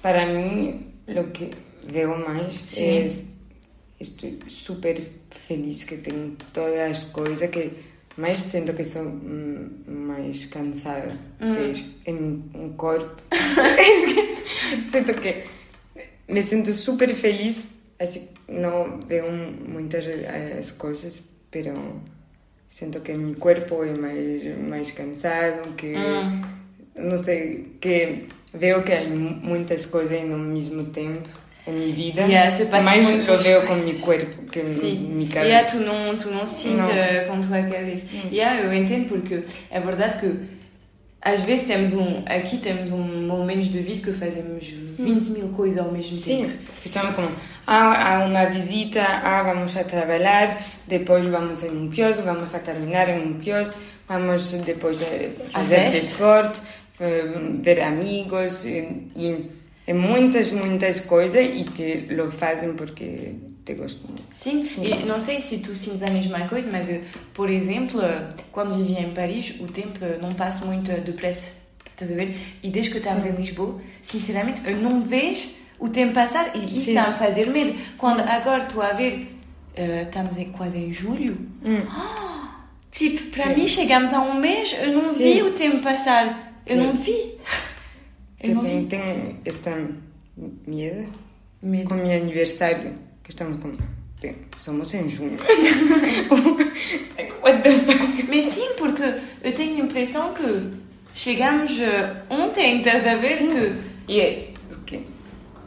para mim, o que veo mais Sim. é estou super feliz que tenho todas as coisas que mais sinto que sou hum, mais cansada Hum. que em um corpo sinto que me sinto super feliz assim não veo muitas eh, as coisas pero sinto que meu corpo é mais mais cansado que Hum. não sei, que vejo que há muitas coisas no mesmo tempo em minha vida, Yeah, se muito eu vejo isso. com meu corpo que Sim, e cabeça. yeah, tu não, tu não eh, com tua cabeça. Yeah, eu entendo porque é verdade que às vezes temos um, aqui temos um momentos de vida que fazemos 20 mil coisas ao mesmo Sim, tempo. estamos como, ah, há uma visita, ah, vamos a trabalhar, depois vamos em um quiosque, vamos a caminhar em um quiosque, vamos depois a fazer festa. desporto, eh, ver amigos, e, e é muitas, muitas coisas e que lo fazem porque te gostam. Sim, Sim. e não sei se tu sentes a mesma coisa, mas eu, por exemplo, quando vivia em Paris, o tempo não passa muito depressa, estás a ver? E desde que estamos em Lisboa, sinceramente, eu não vejo o tempo passar e isso está a fazer medo. Quando agora estou a ver, eh, estamos em, quase em julho, Hum. tipo, para mim chegamos a um mês, eu não Sim. vi o tempo passar, eu Sim. não vi. Também tenho esta medo Medo. com o meu aniversário, que estamos com. tem- Somos em junho. What the fuck? Mas sim, porque eu tenho a impressão que chegamos eh, ontem, estás a ver? Que E é que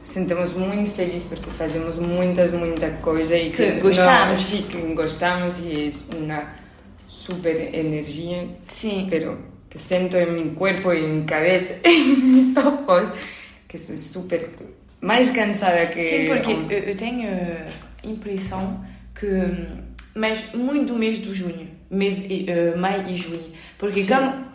sentimos muito felizes porque fazemos muitas, muita coisa e Que gostamos. Não, sim, que gostamos e é uma super energia, sim. pero que sinto em meu corpo e em minha cabeça, em meus olhos, que sou super mais cansada que Sim, porque eu, eu tenho a impressão que. hum, Mas muito do mês de junho, mês, de, eh, maio e junho. Porque Sim. como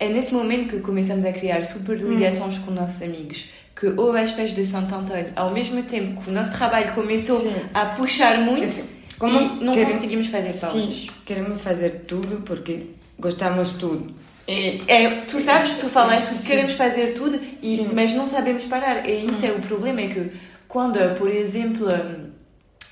é nesse momento que começamos a criar super ligações com nossos amigos. Que houve as festas de Santo Antônio, ao mesmo tempo que o nosso trabalho começou Sim. a puxar muito como e não queremos- conseguimos fazer pausas. Sim, queremos fazer tudo porque gostamos tudo. E É, tu sabes, tu falaste Sim. queremos fazer tudo, e, Sim. mas não sabemos parar. E isso é o problema, é que quando, por exemplo,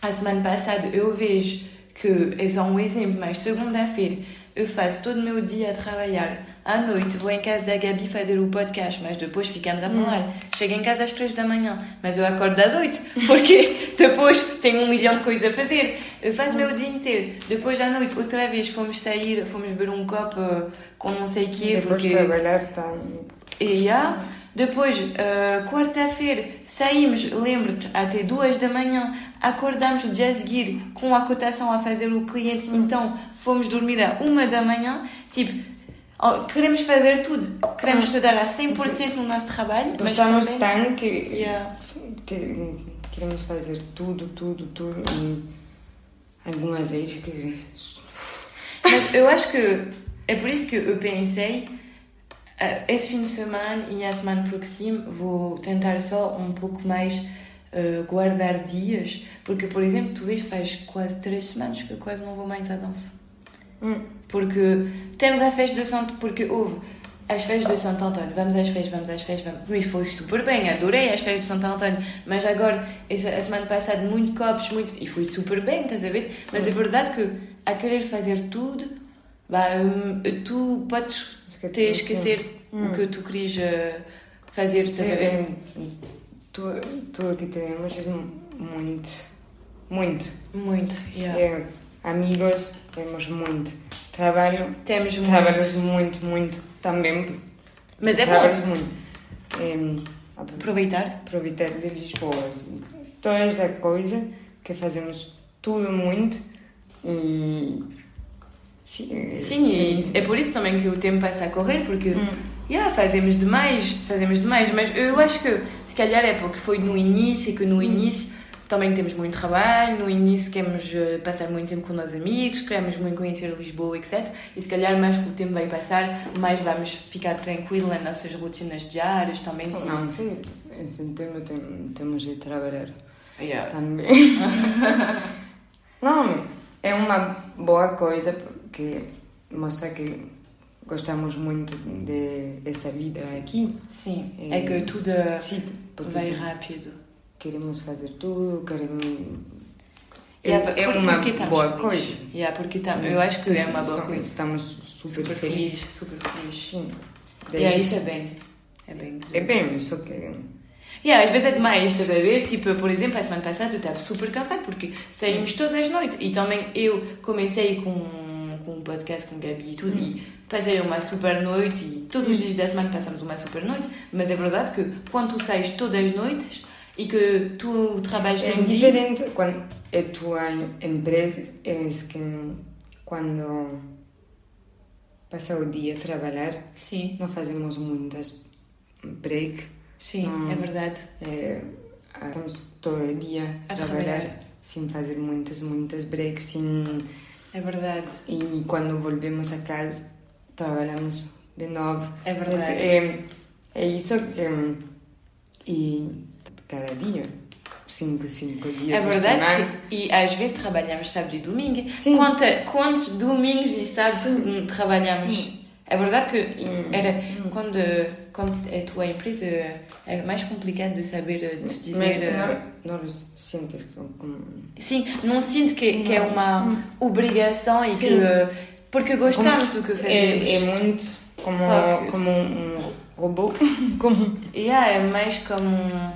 a semana passada eu vejo que, é só um exemplo, mas segunda-feira eu faço todo o meu dia a trabalhar, à noite vou em casa da Gabi fazer o podcast, mas depois ficamos a falar. Chego em casa às três da manhã, mas eu acordo às oito, porque depois tenho um milhão de coisas a fazer. Eu faço o meu dia inteiro. Depois à noite, outra vez, fomos sair, fomos beber um copo com não sei o quê, depois porque... de trabalhar tá E já, depois, ah, quarta-feira, saímos, lembro-te, até duas da manhã, acordamos o dia a seguir com a cotação a fazer o cliente, então fomos dormir a uma da manhã, tipo, queremos fazer tudo, queremos estudar a 100% no nosso trabalho, mas Gostamos também... tanto que, Yeah. que queremos fazer tudo, tudo, tudo e alguma vez, quer dizer, Mas eu acho que é por isso que eu pensei, eh, esse fim de semana e a semana próxima vou tentar só um pouco mais eh, guardar dias, porque, por exemplo, tu vês, faz quase três semanas que eu quase não vou mais à dança. Hum, Porque temos a festa do Santo, porque houve as festas de Santo Antônio, vamos às festas, vamos às festas, vamos. E foi super bem, adorei as festas de Santo Antônio, mas agora, essa, a semana passada, muito copos, muito. E foi super bem, estás a ver? Mas é verdade que a querer fazer tudo, bah, hum, tu podes te esquecer Hum. o que tu querias eh, fazer, estás a ver? que temos é muito, muito. Muito, yeah. É, amigos, temos muito. Trabalho, Temos muito. trabalhos muito, muito também. Mas é bom trabalhos muito. É, aproveitar. aproveitar de Lisboa. Toda essa coisa que fazemos tudo muito e. Sim, Sim, e é por isso também que o tempo passa a correr, porque Hum. yeah, fazemos demais, fazemos demais, mas eu acho que se calhar é porque foi no início, que no início também temos muito trabalho, no início queremos eh, passar muito tempo com os nossos amigos, queremos muito conhecer Lisboa, etc. E se calhar mais que o tempo vai passar, mais vamos ficar tranquilos nas nossas rotinas diárias também. Sim. Não, sim, em setembro tem, temos de trabalhar Yeah. também. Não, é uma boa coisa porque mostra que gostamos muito de, dessa vida aqui. Sim, É- é que tudo Sim, porque vai rápido. Queremos fazer tudo, queremos. É, é por- uma boa felizes. coisa. Yeah, porque tam, eu acho que é uma boa coisa. Estamos super, Super feliz, felizes. super feliz. Sim. Yeah, isso é bem. É bem. É bem, só que. Yeah, às vezes é demais, estás a ver? Tipo, por exemplo, a semana passada eu estava super cansada porque saímos todas as noites e também eu comecei com, com um podcast com Gabi e tudo e passei uma super noite e todos os dias da semana passamos uma super noite, mas é verdade que quando tu sais todas as noites e que tu trabalhas É dia, diferente quando é tua empresa, é que quando passa o dia a trabalhar, sim, não fazemos muitas break. sim, Não. é verdade. É, estamos todo o dia a A trabalhar, trabalhar. sem fazer muitas, muitas breaks. Sem... É verdade. E quando volvemos a casa, trabalhamos de novo. É verdade. É, é isso que. E cada dia, cinco, cinco dias É por verdade semana. que, e às vezes trabalhamos sábado e domingo. Sim. Quanta, quantos domingos e sábados hum, trabalhamos? É verdade que Hum. era quando, quando a tua empresa é mais complicado de saber eh, de dizer. eh, Mas não, não sentes como. como- Sim, não sinto que, que é uma obrigação e Sim. que. eh, Porque gostamos do que fazemos. É, é muito como, Focus. como um robô. como Yeah, é mais como.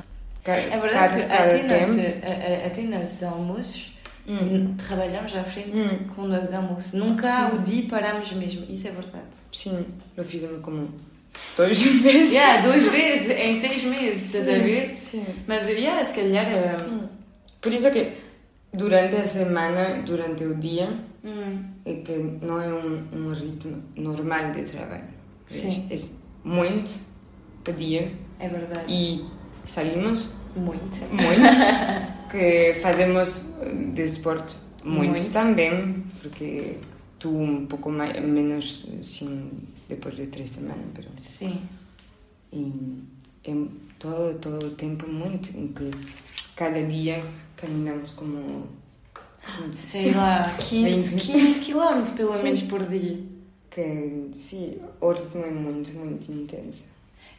É verdade que cada até, a- a- até nos almoços Hum. trabalhamos à frente Hum. com os almoços. Nunca o dia paramos mesmo. Isso é verdade. Sim, lo fizemos como dois meses. Yeah, duas vezes em seis meses, estás a ver? Sim. Mas yeah, se calhar. eh, Por isso que durante a semana, durante o dia, hum, é que não é um, um ritmo normal de trabalho. Sim. É muito o dia é verdade. e saímos Muito. muito, que fazemos eh, desporto muito, Muito. também, porque tu um pouco mais, menos, sim, depois de três semanas, pero, Sim. e é todo, todo o tempo muito, em que cada dia caminhamos como 15, Sei lá, 15, 15 km pelo Sim. menos por dia. que sim, o ritmo é muito, muito intenso.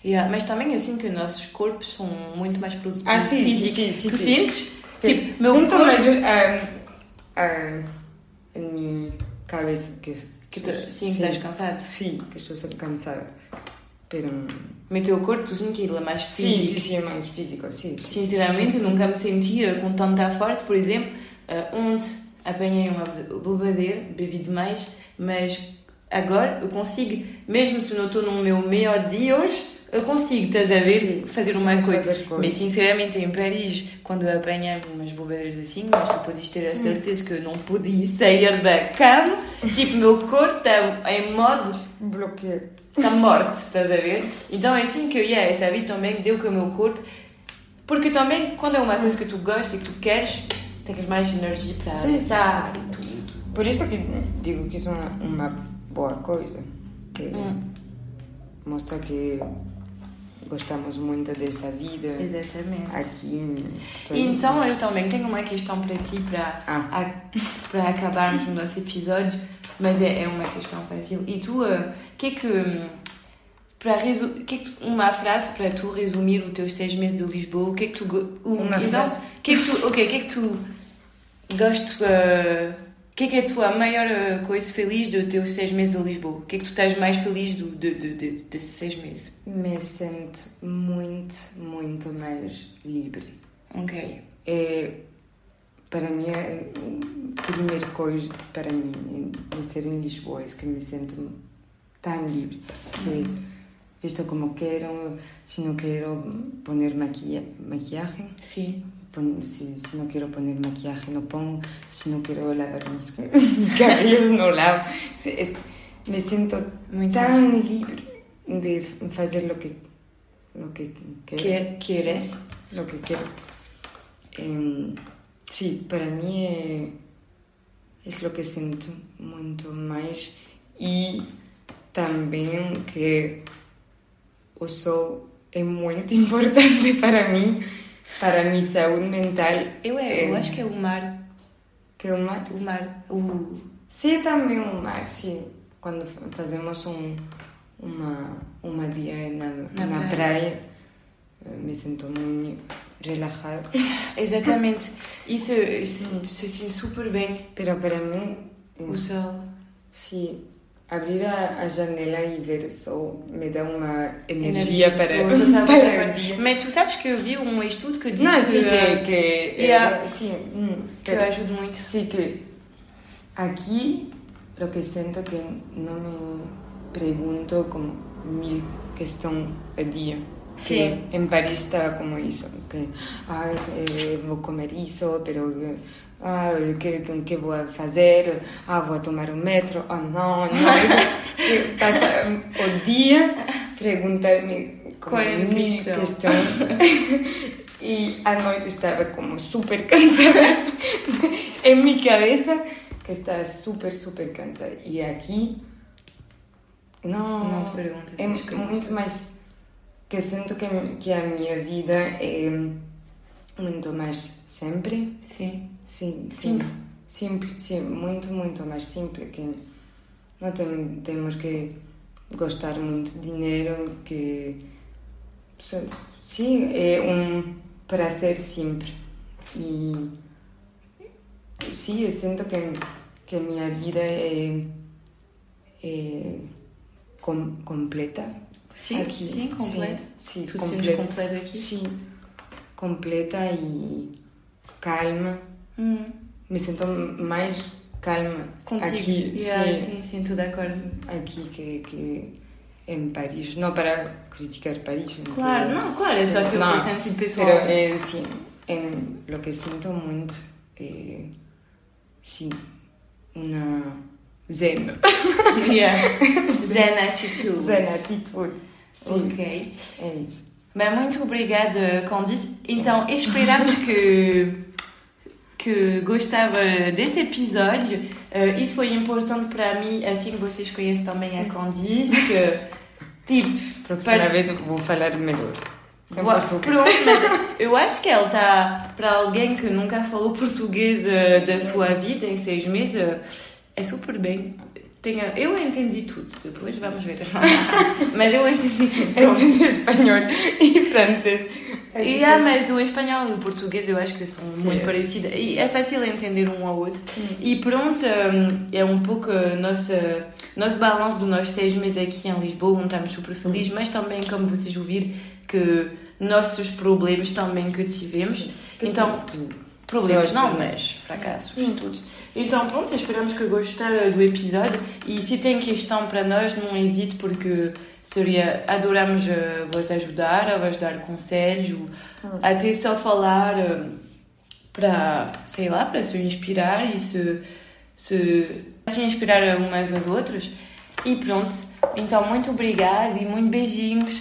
Yeah, mas também eu sinto que os nossos corpos são muito mais produtivos. Ah, sim, sim, sim, sim, Tu sim. sentes? Tipo, meu Sinto corpo. mais ah, ah, em minha cabeça que, Que sim, que estás cansado. Sim, que estou sempre cansada. Pero... Mas o teu corpo, tu sentes que ele é mais Sim, físico. sim, sim, é mais físico, sim. sim, Sinceramente, eu nunca me sentia com tanta força. Por exemplo, eh, ontem apanhei uma bobadeira, bebi demais, mas agora eu consigo, mesmo se não estou no meu melhor dia hoje, eu consigo, estás a ver, Sim, fazer uma coisa. fazer. Mas sinceramente, em Paris, quando eu apanhei umas bobadeiras assim, mas tu podes ter a certeza que eu não podia sair da cama, tipo, meu corpo está em modo Bloqueio. está morto, estás a ver? Então é assim que eu ia, essa vida também deu com o meu corpo, porque também quando é uma coisa que tu gostas e que tu queres, tens mais energia para avançar e tudo. Por isso que digo que isso é uma, uma boa coisa. Que Hum. mostra que gostamos muito dessa vida Exatamente. aqui. Então eu também tenho uma questão para ti para, Ah. para acabarmos o nosso episódio, mas é, é uma questão fácil. E tu, o que que. hum, Para que uma frase para tu resumir os teus seis meses de Lisboa, o que é que tu. Uma então, frase. Que é que tu. Ok, o que é que tu gostas. O que é que é a tua maior eh, coisa feliz dos teus seis meses de Lisboa? O que é que tu estás mais feliz do, de, de, de, desses seis meses? Me sinto muito, muito mais livre. Ok. É, para mim, é a primeira coisa para mim em, em ser em Lisboa é que me sinto tão livre. Que visto como quero, se não quero poner maquia, maquiagem, Sim. Pon- se, se não quero poner maquiagem, não pongo, se não quero lavar mis cabelos, não lavo. Se- es- me sinto Muito tão livre de fazer o que, lo que quero. Quer, queres? Lo que quero. Em, sim, para mim é, é o que sinto muito mais e também que o sol é muito importante para mim, para a minha saúde mental. Eu, é, eu acho que é o mar. Que é o mar? O mar. O... Sim, também o mar, sim. Quando fazemos um, uma, uma dia na, na, na praia. praia, eh, me sinto muito relajada. Exatamente. Isso se, se sente super bem. Pero para mim... O sol. Sim, abrir a, a, janela e ver o sol me dá uma energia, energia para, para dia. Mas tu sabes que eu vi um estudo que diz Não, que, sim, que, que, yeah, sim, hum, que ajuda muito. Sim, que aqui o que sinto que não me pergunto como mil questões a dia. Sim. Que em Paris está como isso, que ah, vou comer isso, pero ah, que, que vou fazer? Ah, vou tomar o metro? Ah, não, não. Passa o dia perguntar-me mil questões. e à noite estava como super cansada em minha cabeça, que está super, super cansada. E aqui, não, não perguntas. É muito mais que sinto que, que a minha vida é muito mais sempre. Sim. Sim, sim. Simples, sim, muito, muito mais simples. Que não tem, temos que gastar muito dinheiro, que. Sim, é um prazer sempre. E. Sim, eu sinto que, que a minha vida é. é com, completa. Sim, aqui. sim, completa. Sim, sim tu completa. completa aqui? Sim, completa e calma. Hum. Me sinto mais calma Contigo. aqui. Yeah, sim, sim, sim, tudo de acordo. Aqui que, que em Paris. Não para criticar Paris. Claro, não, claro, é só que eu sentido pessoal. Pero, é, sim, em, lo que sinto muito é, sim, uma zen. Yeah. Zen attitude. Zen attitude. Sim. Ok. É isso. Bem, muito obrigada, Candice. Então, esperamos que que gostava desse episódio. Uh, isso foi importante para mim, assim que vocês conhecem também a Candice, que, tipo... Próxima para... vez vou falar melhor. Pronto, mas eu acho que ela está, para alguém que nunca falou português uh, da sua vida em seis meses, uh, é super bem. Tenha, eu entendi tudo, depois vamos ver. mas eu entendi tudo. Entendi espanhol e francês. E, ah, mas o espanhol e o português eu acho que são Sim. muito parecidos e é fácil entender um ao outro. E pronto, hum, é um pouco nosso, nosso balanço dos nossos seis meses aqui em Lisboa, onde estamos super felizes, mas também, como vocês ouviram, que nossos problemas também que tivemos. Sim. Então, problemas não, mas fracassos, tudo. Então, pronto, esperamos que gostaram do episódio e se tem questão para nós, não hesite porque seria adoramos uh, vos ajudar, a vos dar conselhos, hum. até só falar uh, para, sei lá, para se inspirar e se, se, se inspirar umas às outras. E pronto, então muito obrigada e muito beijinhos.